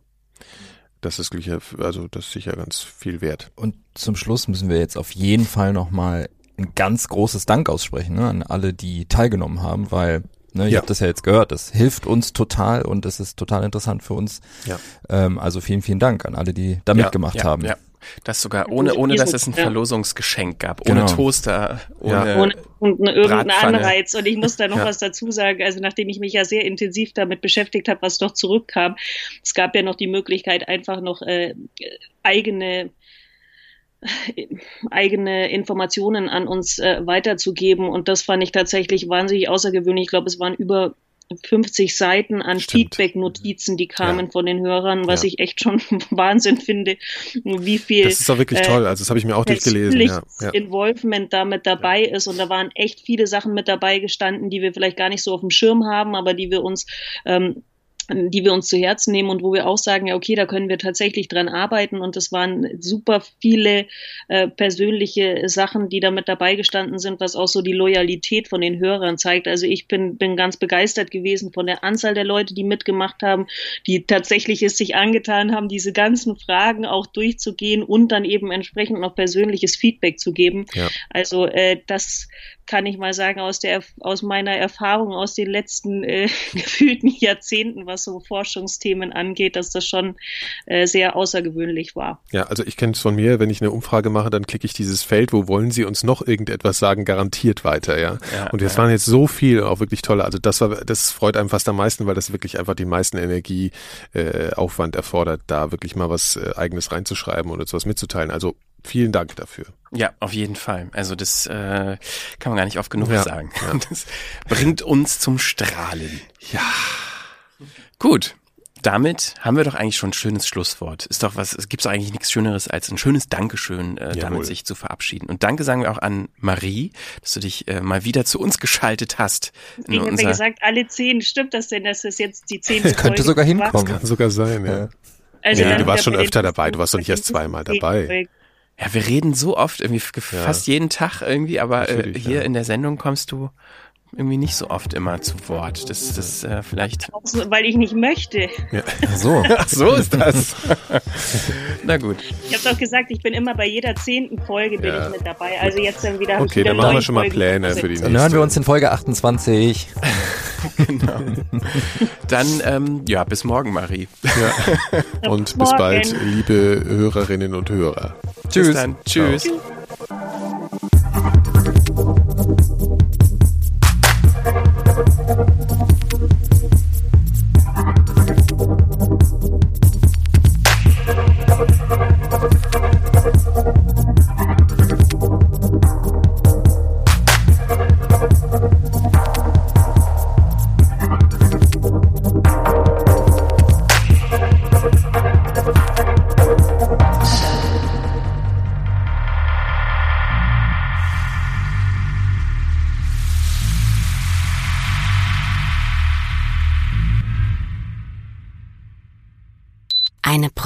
Das ist also das ist sicher ganz viel wert. Und zum Schluss müssen wir jetzt auf jeden Fall nochmal ein ganz großes Dank aussprechen ne, an alle, die teilgenommen haben, weil Ne, ich ja. habe das ja jetzt gehört. Das hilft uns total und es ist total interessant für uns. Ja. Ähm, also vielen, vielen Dank an alle, die da mitgemacht ja, haben. Ja. Das sogar ohne, ohne dass es ein Verlosungsgeschenk gab, ohne genau. Toaster, ohne, ja. ohne irgendeinen Anreiz. Und ich muss da noch ja. was dazu sagen. Also nachdem ich mich ja sehr intensiv damit beschäftigt habe, was doch zurückkam, es gab ja noch die Möglichkeit, einfach noch äh, eigene eigene Informationen an uns äh, weiterzugeben und das fand ich tatsächlich wahnsinnig außergewöhnlich. Ich glaube, es waren über 50 Seiten an Feedback-Notizen, die kamen ja. von den Hörern, was ja. ich echt schon Wahnsinn finde, wie viel. Das ist doch wirklich äh, toll. Also das habe ich mir auch durchgelesen. Ja. ja. Involvement damit dabei ist und da waren echt viele Sachen mit dabei gestanden, die wir vielleicht gar nicht so auf dem Schirm haben, aber die wir uns ähm, die wir uns zu Herzen nehmen und wo wir auch sagen, ja, okay, da können wir tatsächlich dran arbeiten. Und es waren super viele äh, persönliche Sachen, die da mit dabei gestanden sind, was auch so die Loyalität von den Hörern zeigt. Also ich bin, bin ganz begeistert gewesen von der Anzahl der Leute, die mitgemacht haben, die tatsächlich es sich angetan haben, diese ganzen Fragen auch durchzugehen und dann eben entsprechend noch persönliches Feedback zu geben. Ja. Also äh, das kann ich mal sagen, aus der aus meiner Erfahrung aus den letzten äh, gefühlten Jahrzehnten, was so Forschungsthemen angeht, dass das schon äh, sehr außergewöhnlich war. Ja, also ich kenne es von mir, wenn ich eine Umfrage mache, dann klicke ich dieses Feld, wo wollen Sie uns noch irgendetwas sagen, garantiert weiter, ja. ja und das ja. waren jetzt so viel, auch wirklich tolle. Also das war, das freut einem fast am meisten, weil das wirklich einfach die meisten Energieaufwand äh, erfordert, da wirklich mal was äh, eigenes reinzuschreiben und uns was mitzuteilen. Also vielen Dank dafür. Ja, auf jeden Fall. Also das äh, kann man gar nicht oft genug ja, sagen. Ja. Das bringt uns zum Strahlen. Ja. Gut. Damit haben wir doch eigentlich schon ein schönes Schlusswort. Ist doch was, es gibt doch eigentlich nichts Schöneres als ein schönes Dankeschön, äh, damit sich zu verabschieden. Und Danke sagen wir auch an Marie, dass du dich äh, mal wieder zu uns geschaltet hast. Ich habe ja gesagt, alle zehn. Stimmt das denn, dass es jetzt die zehnte Folge Könnte sogar hinkommen. Das kann sogar sein, ja. Also ja, du warst schon öfter dabei, du warst doch nicht erst zweimal dabei. Ja, wir reden so oft, irgendwie fast ja. jeden Tag irgendwie, aber äh, hier ja. in der Sendung kommst du irgendwie nicht so oft immer zu Wort. Das ist äh, vielleicht. So, weil ich nicht möchte. Ja. Ach so. Ach so ist das. Na gut. Ich habe doch gesagt, ich bin immer bei jeder zehnten Folge bin ja. ich mit dabei. Also jetzt dann wieder. Okay, wieder dann machen wir schon mal Pläne für die nächste. Dann hören wir uns in Folge 28. genau. Dann, ähm, ja, bis morgen, Marie. Ja. Und bis, bis bald, liebe Hörerinnen und Hörer. Tschüss. Bis dann. Tschüss.